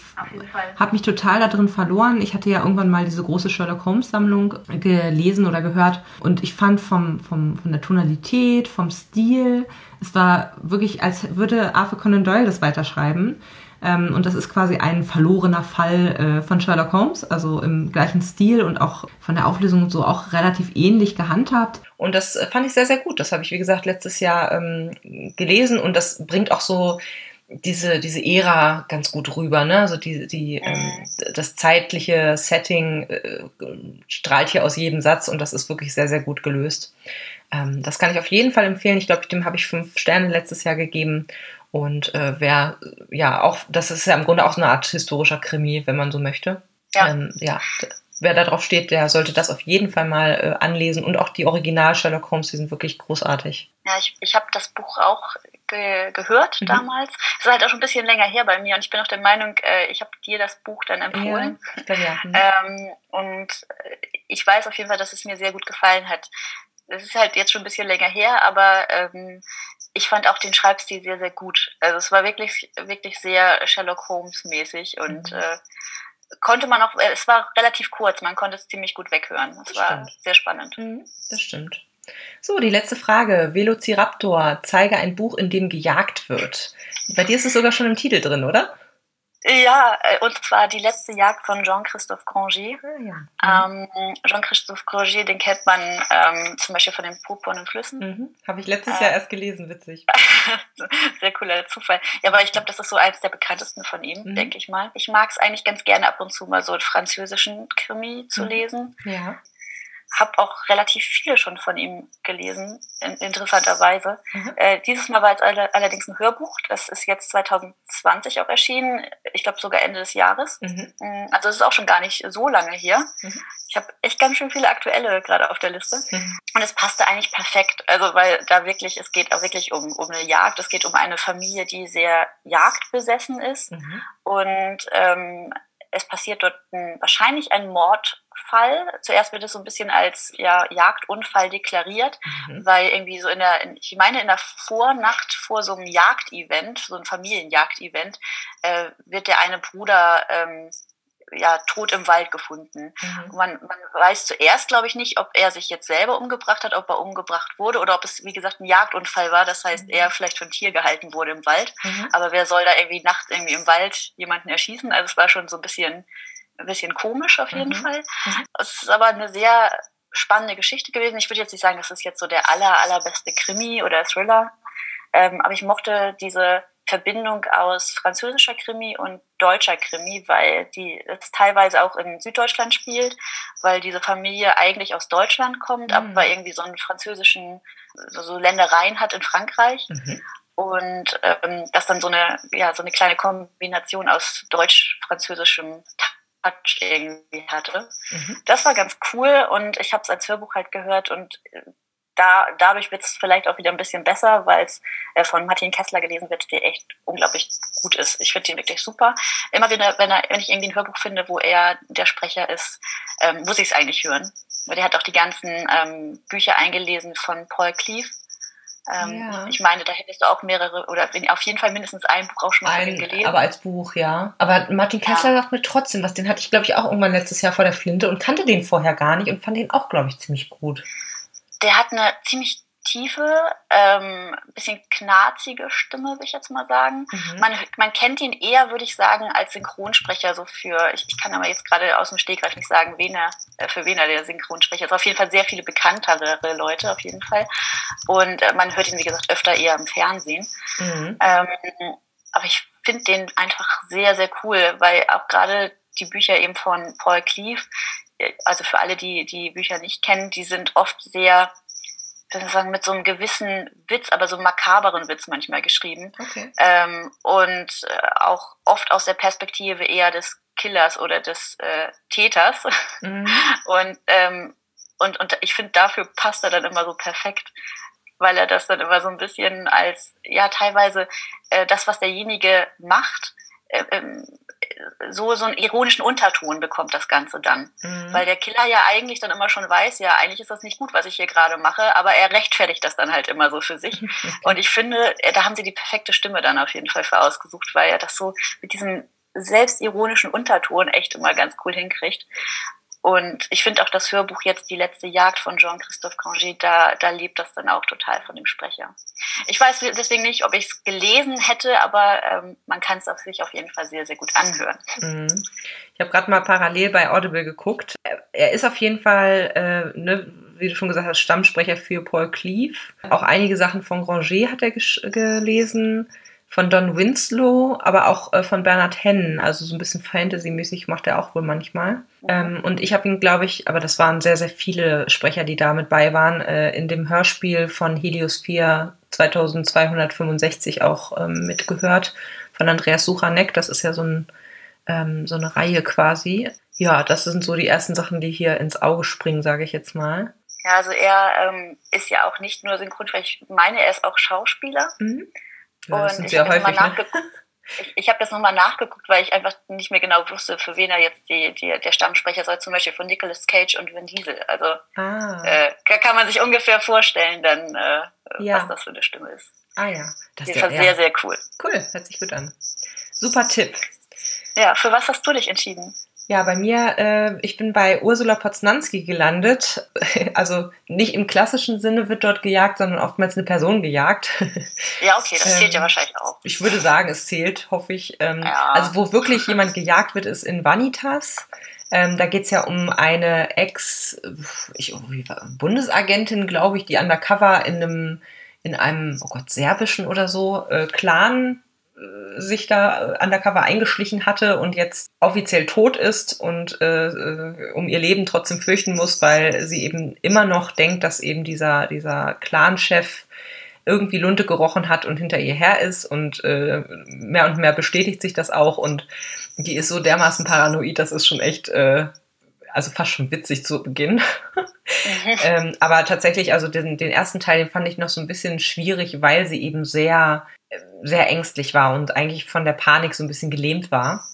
habe mich total da drin verloren. Ich hatte ja irgendwann mal diese große Sherlock Holmes Sammlung gelesen oder gehört und ich fand vom, vom, von der Tonalität, vom Stil, es war wirklich, als würde Arthur Conan Doyle das weiterschreiben. Ähm, und das ist quasi ein verlorener Fall äh, von Sherlock Holmes, also im gleichen Stil und auch von der Auflösung so auch relativ ähnlich gehandhabt. Und das äh, fand ich sehr, sehr gut. Das habe ich, wie gesagt, letztes Jahr ähm, gelesen und das bringt auch so diese, diese Ära ganz gut rüber, ne? Also die, die, ähm, das zeitliche Setting äh, strahlt hier aus jedem Satz und das ist wirklich sehr, sehr gut gelöst. Ähm, das kann ich auf jeden Fall empfehlen. Ich glaube, dem habe ich fünf Sterne letztes Jahr gegeben. Und äh, wer, ja, auch, das ist ja im Grunde auch so eine Art historischer Krimi, wenn man so möchte. Ja. Ähm, ja, wer da drauf steht, der sollte das auf jeden Fall mal äh, anlesen. Und auch die Original Sherlock Holmes, die sind wirklich großartig. Ja, ich, ich habe das Buch auch ge gehört mhm. damals. Es ist halt auch schon ein bisschen länger her bei mir und ich bin auch der Meinung, äh, ich habe dir das Buch dann empfohlen. Ja, ja. Mhm. Ähm, und äh, ich weiß auf jeden Fall, dass es mir sehr gut gefallen hat. Es ist halt jetzt schon ein bisschen länger her, aber ähm, ich fand auch den Schreibstil sehr, sehr gut. Also es war wirklich, wirklich sehr Sherlock Holmes mäßig und mhm. äh, konnte man auch, äh, es war relativ kurz, man konnte es ziemlich gut weghören. Es war stimmt. sehr spannend. Mhm, das stimmt. So, die letzte Frage. Velociraptor, zeige ein Buch, in dem gejagt wird. Bei dir ist es sogar schon im Titel drin, oder? Ja, äh, und zwar die letzte Jagd von Jean-Christophe Grangier. Ah, ja. mhm. ähm, Jean-Christophe Grangier, den kennt man ähm, zum Beispiel von den purpurnen Flüssen. Mhm. Habe ich letztes äh, Jahr erst gelesen, witzig. Sehr cooler Zufall. Ja, aber ich glaube, das ist so eins der bekanntesten von ihm, mhm. denke ich mal. Ich mag es eigentlich ganz gerne ab und zu mal so einen französischen Krimi zu mhm. lesen. Ja habe auch relativ viele schon von ihm gelesen, in, interessanterweise. Mhm. Äh, dieses Mal war es alle, allerdings ein Hörbuch. Das ist jetzt 2020 auch erschienen. Ich glaube sogar Ende des Jahres. Mhm. Mm, also es ist auch schon gar nicht so lange hier. Mhm. Ich habe echt ganz schön viele aktuelle gerade auf der Liste. Mhm. Und es passte eigentlich perfekt. Also weil da wirklich, es geht auch wirklich um, um eine Jagd. Es geht um eine Familie, die sehr jagdbesessen ist. Mhm. Und ähm, es passiert dort ein, wahrscheinlich ein Mord Fall. Zuerst wird es so ein bisschen als ja, Jagdunfall deklariert, mhm. weil irgendwie so in der, in, ich meine in der Vornacht vor so einem Jagdevent, so ein Familienjagdevent, äh, wird der eine Bruder ähm, ja tot im Wald gefunden. Mhm. Man, man weiß zuerst, glaube ich, nicht, ob er sich jetzt selber umgebracht hat, ob er umgebracht wurde oder ob es, wie gesagt, ein Jagdunfall war. Das heißt, mhm. er vielleicht von Tier gehalten wurde im Wald. Mhm. Aber wer soll da irgendwie nachts irgendwie im Wald jemanden erschießen? Also es war schon so ein bisschen ein bisschen komisch auf jeden mhm. Fall. Mhm. Es ist aber eine sehr spannende Geschichte gewesen. Ich würde jetzt nicht sagen, das ist jetzt so der aller, allerbeste Krimi oder Thriller, ähm, aber ich mochte diese Verbindung aus französischer Krimi und deutscher Krimi, weil die es teilweise auch in Süddeutschland spielt, weil diese Familie eigentlich aus Deutschland kommt, mhm. aber irgendwie so einen französischen, so, so Ländereien hat in Frankreich. Mhm. Und ähm, das dann so eine, ja, so eine kleine Kombination aus deutsch-französischem Touch irgendwie hatte. Mhm. Das war ganz cool und ich habe es als Hörbuch halt gehört und äh, da, dadurch wird es vielleicht auch wieder ein bisschen besser, weil es äh, von Martin Kessler gelesen wird, der echt unglaublich gut ist. Ich finde ihn wirklich super. Immer wieder, wenn, er, wenn ich irgendwie ein Hörbuch finde, wo er der Sprecher ist, ähm, muss ich es eigentlich hören. Weil der hat auch die ganzen ähm, Bücher eingelesen von Paul Cleave. Ähm, ja. Ich meine, da hättest du auch mehrere oder auf jeden Fall mindestens ein Buch auch schon mal ein, gelesen. Aber als Buch, ja. Aber Martin Kessler ja. sagt mir trotzdem was. Den hatte ich, glaube ich, auch irgendwann letztes Jahr vor der Flinte und kannte den vorher gar nicht und fand den auch, glaube ich, ziemlich gut. Der hat eine ziemlich tiefe, ähm, bisschen knarzige Stimme, würde ich jetzt mal sagen. Mhm. Man, man kennt ihn eher, würde ich sagen, als Synchronsprecher, so für, ich, ich kann aber jetzt gerade aus dem Stegreif nicht sagen, wen er, äh, für wen er der Synchronsprecher ist. Auf jeden Fall sehr viele bekanntere Leute, auf jeden Fall. Und äh, man hört ihn, wie gesagt, öfter eher im Fernsehen. Mhm. Ähm, aber ich finde den einfach sehr, sehr cool, weil auch gerade die Bücher eben von Paul Cleave, also für alle, die die Bücher nicht kennen, die sind oft sehr sagen, mit so einem gewissen Witz, aber so einem makaberen Witz manchmal geschrieben. Okay. Ähm, und äh, auch oft aus der Perspektive eher des Killers oder des äh, Täters. Mhm. Und, ähm, und, und ich finde, dafür passt er dann immer so perfekt, weil er das dann immer so ein bisschen als, ja, teilweise äh, das, was derjenige macht, äh, ähm, so, so einen ironischen Unterton bekommt das Ganze dann. Mhm. Weil der Killer ja eigentlich dann immer schon weiß, ja, eigentlich ist das nicht gut, was ich hier gerade mache, aber er rechtfertigt das dann halt immer so für sich. Okay. Und ich finde, äh, da haben sie die perfekte Stimme dann auf jeden Fall für ausgesucht, weil er das so mit diesem selbstironischen Unterton echt immer ganz cool hinkriegt. Und ich finde auch das Hörbuch jetzt Die letzte Jagd von Jean-Christophe Granger, da, da lebt das dann auch total von dem Sprecher. Ich weiß deswegen nicht, ob ich es gelesen hätte, aber ähm, man kann es sich auf jeden Fall sehr, sehr gut anhören. Mhm. Ich habe gerade mal parallel bei Audible geguckt. Er ist auf jeden Fall, äh, ne, wie du schon gesagt hast, Stammsprecher für Paul Cleave. Auch einige Sachen von Granger hat er gelesen von Don Winslow, aber auch äh, von Bernard Hennen, also so ein bisschen Fantasy-mäßig macht er auch wohl manchmal. Ähm, und ich habe ihn, glaube ich, aber das waren sehr, sehr viele Sprecher, die da mit bei waren, äh, in dem Hörspiel von Helios 4 2265 auch ähm, mitgehört, von Andreas Suchanek. Das ist ja so, ein, ähm, so eine Reihe quasi. Ja, das sind so die ersten Sachen, die hier ins Auge springen, sage ich jetzt mal. Ja, also er ähm, ist ja auch nicht nur Synchronsprecher, ich meine, er ist auch Schauspieler. Mhm. Ja, das und ich habe häufig, ne? ich, ich habe das nochmal nachgeguckt, weil ich einfach nicht mehr genau wusste, für wen er jetzt die, die, der Stammsprecher soll, zum Beispiel von Nicolas Cage und Vin Diesel. Also ah. äh, kann man sich ungefähr vorstellen, dann, äh, ja. was das für eine Stimme ist. Ah ja, das ist ja, sehr, sehr cool. Cool, hört sich gut an. Super Tipp. Ja, für was hast du dich entschieden? Ja, bei mir, äh, ich bin bei Ursula Poznanski gelandet. Also nicht im klassischen Sinne wird dort gejagt, sondern oftmals eine Person gejagt. Ja, okay, das zählt ähm, ja wahrscheinlich auch. Ich würde sagen, es zählt, hoffe ich. Ähm, ja. Also wo wirklich jemand gejagt wird, ist in Vanitas. Ähm, da geht's ja um eine Ex, ich, Bundesagentin, glaube ich, die undercover in einem, in einem, oh Gott, serbischen oder so, äh, Clan sich da undercover eingeschlichen hatte und jetzt offiziell tot ist und äh, äh, um ihr Leben trotzdem fürchten muss, weil sie eben immer noch denkt, dass eben dieser, dieser Clan-Chef irgendwie Lunte gerochen hat und hinter ihr her ist und äh, mehr und mehr bestätigt sich das auch und die ist so dermaßen paranoid, das ist schon echt, äh, also fast schon witzig zu Beginn. ähm, aber tatsächlich, also den, den ersten Teil, den fand ich noch so ein bisschen schwierig, weil sie eben sehr sehr ängstlich war und eigentlich von der Panik so ein bisschen gelähmt war.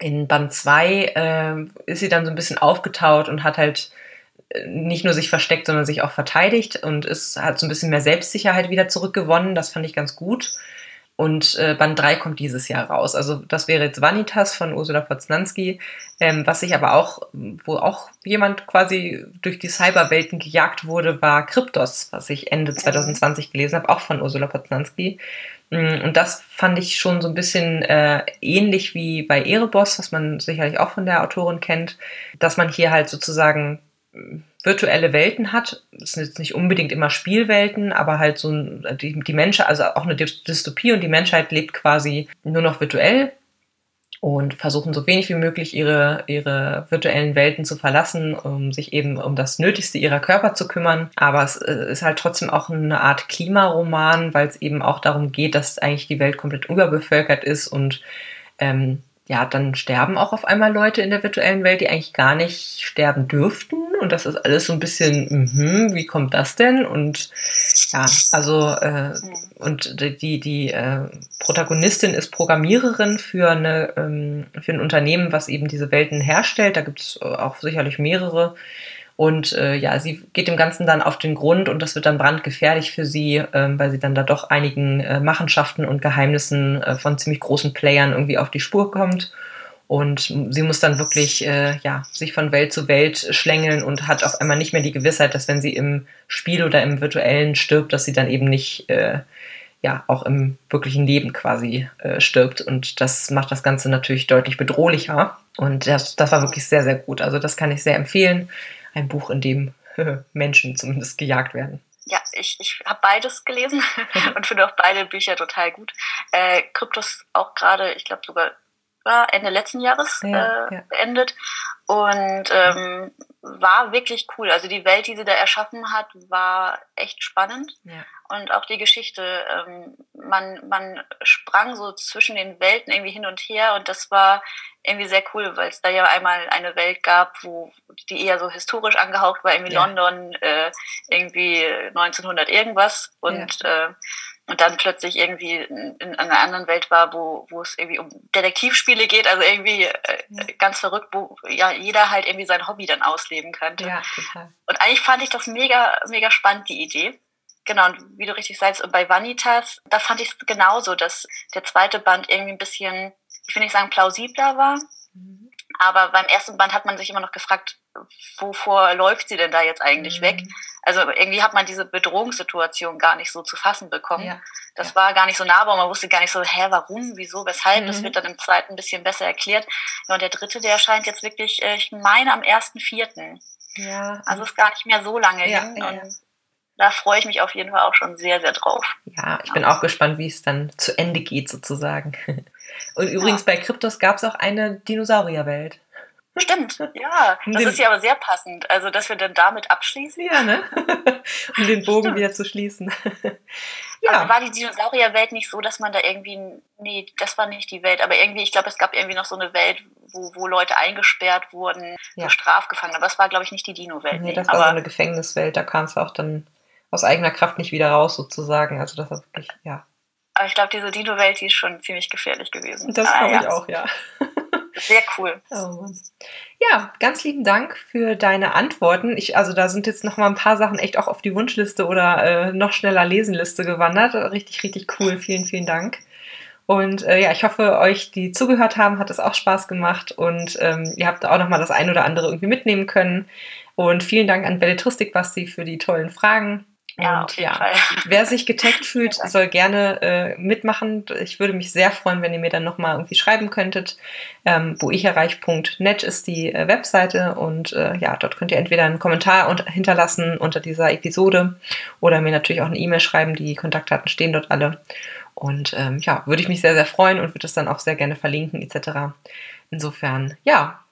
In Band 2 äh, ist sie dann so ein bisschen aufgetaut und hat halt äh, nicht nur sich versteckt, sondern sich auch verteidigt und ist, hat so ein bisschen mehr Selbstsicherheit wieder zurückgewonnen. Das fand ich ganz gut. Und äh, Band 3 kommt dieses Jahr raus. Also das wäre jetzt Vanitas von Ursula Poznanski, ähm, was sich aber auch, wo auch jemand quasi durch die Cyberwelten gejagt wurde, war Kryptos, was ich Ende 2020 gelesen habe, auch von Ursula Poznanski. Mm, und das fand ich schon so ein bisschen äh, ähnlich wie bei Erebos, was man sicherlich auch von der Autorin kennt, dass man hier halt sozusagen mm, virtuelle Welten hat. Das sind jetzt nicht unbedingt immer Spielwelten, aber halt so die, die Menschen, also auch eine Dystopie und die Menschheit lebt quasi nur noch virtuell und versuchen so wenig wie möglich ihre, ihre virtuellen Welten zu verlassen, um sich eben um das Nötigste ihrer Körper zu kümmern. Aber es äh, ist halt trotzdem auch eine Art Klimaroman, weil es eben auch darum geht, dass eigentlich die Welt komplett überbevölkert ist und ähm, ja, dann sterben auch auf einmal Leute in der virtuellen Welt, die eigentlich gar nicht sterben dürften. Und das ist alles so ein bisschen, mh, wie kommt das denn? Und ja, also, äh, und die, die äh, Protagonistin ist Programmiererin für, eine, ähm, für ein Unternehmen, was eben diese Welten herstellt. Da gibt es auch sicherlich mehrere. Und äh, ja, sie geht dem Ganzen dann auf den Grund und das wird dann brandgefährlich für sie, äh, weil sie dann da doch einigen äh, Machenschaften und Geheimnissen äh, von ziemlich großen Playern irgendwie auf die Spur kommt. Und sie muss dann wirklich äh, ja, sich von Welt zu Welt schlängeln und hat auf einmal nicht mehr die Gewissheit, dass wenn sie im Spiel oder im virtuellen stirbt, dass sie dann eben nicht äh, ja auch im wirklichen Leben quasi äh, stirbt. Und das macht das Ganze natürlich deutlich bedrohlicher. Und das, das war wirklich sehr, sehr gut. Also das kann ich sehr empfehlen ein Buch, in dem Menschen zumindest gejagt werden. Ja, ich, ich habe beides gelesen und finde auch beide Bücher total gut. Äh, Kryptos auch gerade, ich glaube sogar Ende letzten Jahres ja, äh, ja. beendet. Und ähm, war wirklich cool. Also die Welt, die sie da erschaffen hat, war echt spannend. Ja. Und auch die Geschichte, ähm, man, man sprang so zwischen den Welten irgendwie hin und her und das war irgendwie sehr cool, weil es da ja einmal eine Welt gab, wo die eher so historisch angehaucht war, irgendwie ja. London, äh, irgendwie 1900 irgendwas und ja. äh, und dann plötzlich irgendwie in, in, einer anderen Welt war, wo, wo es irgendwie um Detektivspiele geht, also irgendwie äh, ganz verrückt, wo ja jeder halt irgendwie sein Hobby dann ausleben könnte. Ja, total. Und eigentlich fand ich das mega, mega spannend, die Idee. Genau, und wie du richtig sagst, bei Vanitas, da fand ich es genauso, dass der zweite Band irgendwie ein bisschen, ich will nicht sagen plausibler war, mhm. Aber beim ersten Band hat man sich immer noch gefragt, wovor läuft sie denn da jetzt eigentlich mhm. weg? Also irgendwie hat man diese Bedrohungssituation gar nicht so zu fassen bekommen. Ja. Das ja. war gar nicht so nahbar. Man wusste gar nicht so, hä, warum, wieso, weshalb. Mhm. Das wird dann im zweiten ein bisschen besser erklärt. Ja, und der dritte, der erscheint jetzt wirklich, äh, ich meine, am 1.4. Ja. Also ist gar nicht mehr so lange ja, hin. Und da freue ich mich auf jeden Fall auch schon sehr, sehr drauf. Ja, ich bin auch gespannt, wie es dann zu Ende geht sozusagen. Und übrigens bei Kryptos gab es auch eine Dinosaurierwelt. Stimmt, ja. Das ist ja aber sehr passend. Also, dass wir dann damit abschließen. Ja, ne? um den Bogen Stimmt. wieder zu schließen. ja. Aber war die Dinosaurierwelt nicht so, dass man da irgendwie, nee, das war nicht die Welt, aber irgendwie, ich glaube, es gab irgendwie noch so eine Welt, wo, wo Leute eingesperrt wurden, ja. so Strafgefangene. Aber das war, glaube ich, nicht die Dino-Welt. Nee, das war aber, so eine Gefängniswelt, da kam es auch dann aus eigener Kraft nicht wieder raus, sozusagen. Also, das war wirklich, ja. Aber ich glaube, diese Dino-Welt, die ist schon ziemlich gefährlich gewesen. Das glaube ja. ich auch, ja. Sehr cool. Oh ja, ganz lieben Dank für deine Antworten. Ich, also da sind jetzt noch mal ein paar Sachen echt auch auf die Wunschliste oder äh, noch schneller Lesenliste gewandert. Richtig, richtig cool. Vielen, vielen Dank. Und äh, ja, ich hoffe, euch, die zugehört haben, hat es auch Spaß gemacht und ähm, ihr habt auch noch mal das ein oder andere irgendwie mitnehmen können. Und vielen Dank an Belletristik Basti für die tollen Fragen. Ja, und ja, wer sich getaggt fühlt, soll gerne äh, mitmachen. Ich würde mich sehr freuen, wenn ihr mir dann nochmal irgendwie schreiben könntet. Ähm, wo ich erreich.net ist die äh, Webseite und äh, ja, dort könnt ihr entweder einen Kommentar unter, hinterlassen unter dieser Episode oder mir natürlich auch eine E-Mail schreiben. Die Kontaktdaten stehen dort alle. Und ähm, ja, würde ich mich sehr, sehr freuen und würde es dann auch sehr gerne verlinken etc. Insofern, ja,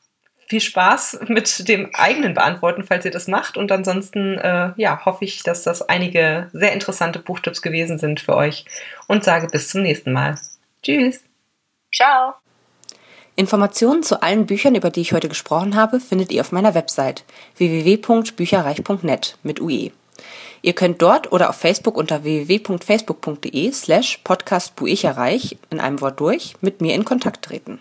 viel Spaß mit dem eigenen Beantworten, falls ihr das macht. Und ansonsten, äh, ja, hoffe ich, dass das einige sehr interessante Buchtipps gewesen sind für euch und sage bis zum nächsten Mal. Tschüss. Ciao. Informationen zu allen Büchern, über die ich heute gesprochen habe, findet ihr auf meiner Website www.bücherreich.net mit UE. Ihr könnt dort oder auf Facebook unter www.facebook.de slash podcastbuicherreich in einem Wort durch mit mir in Kontakt treten.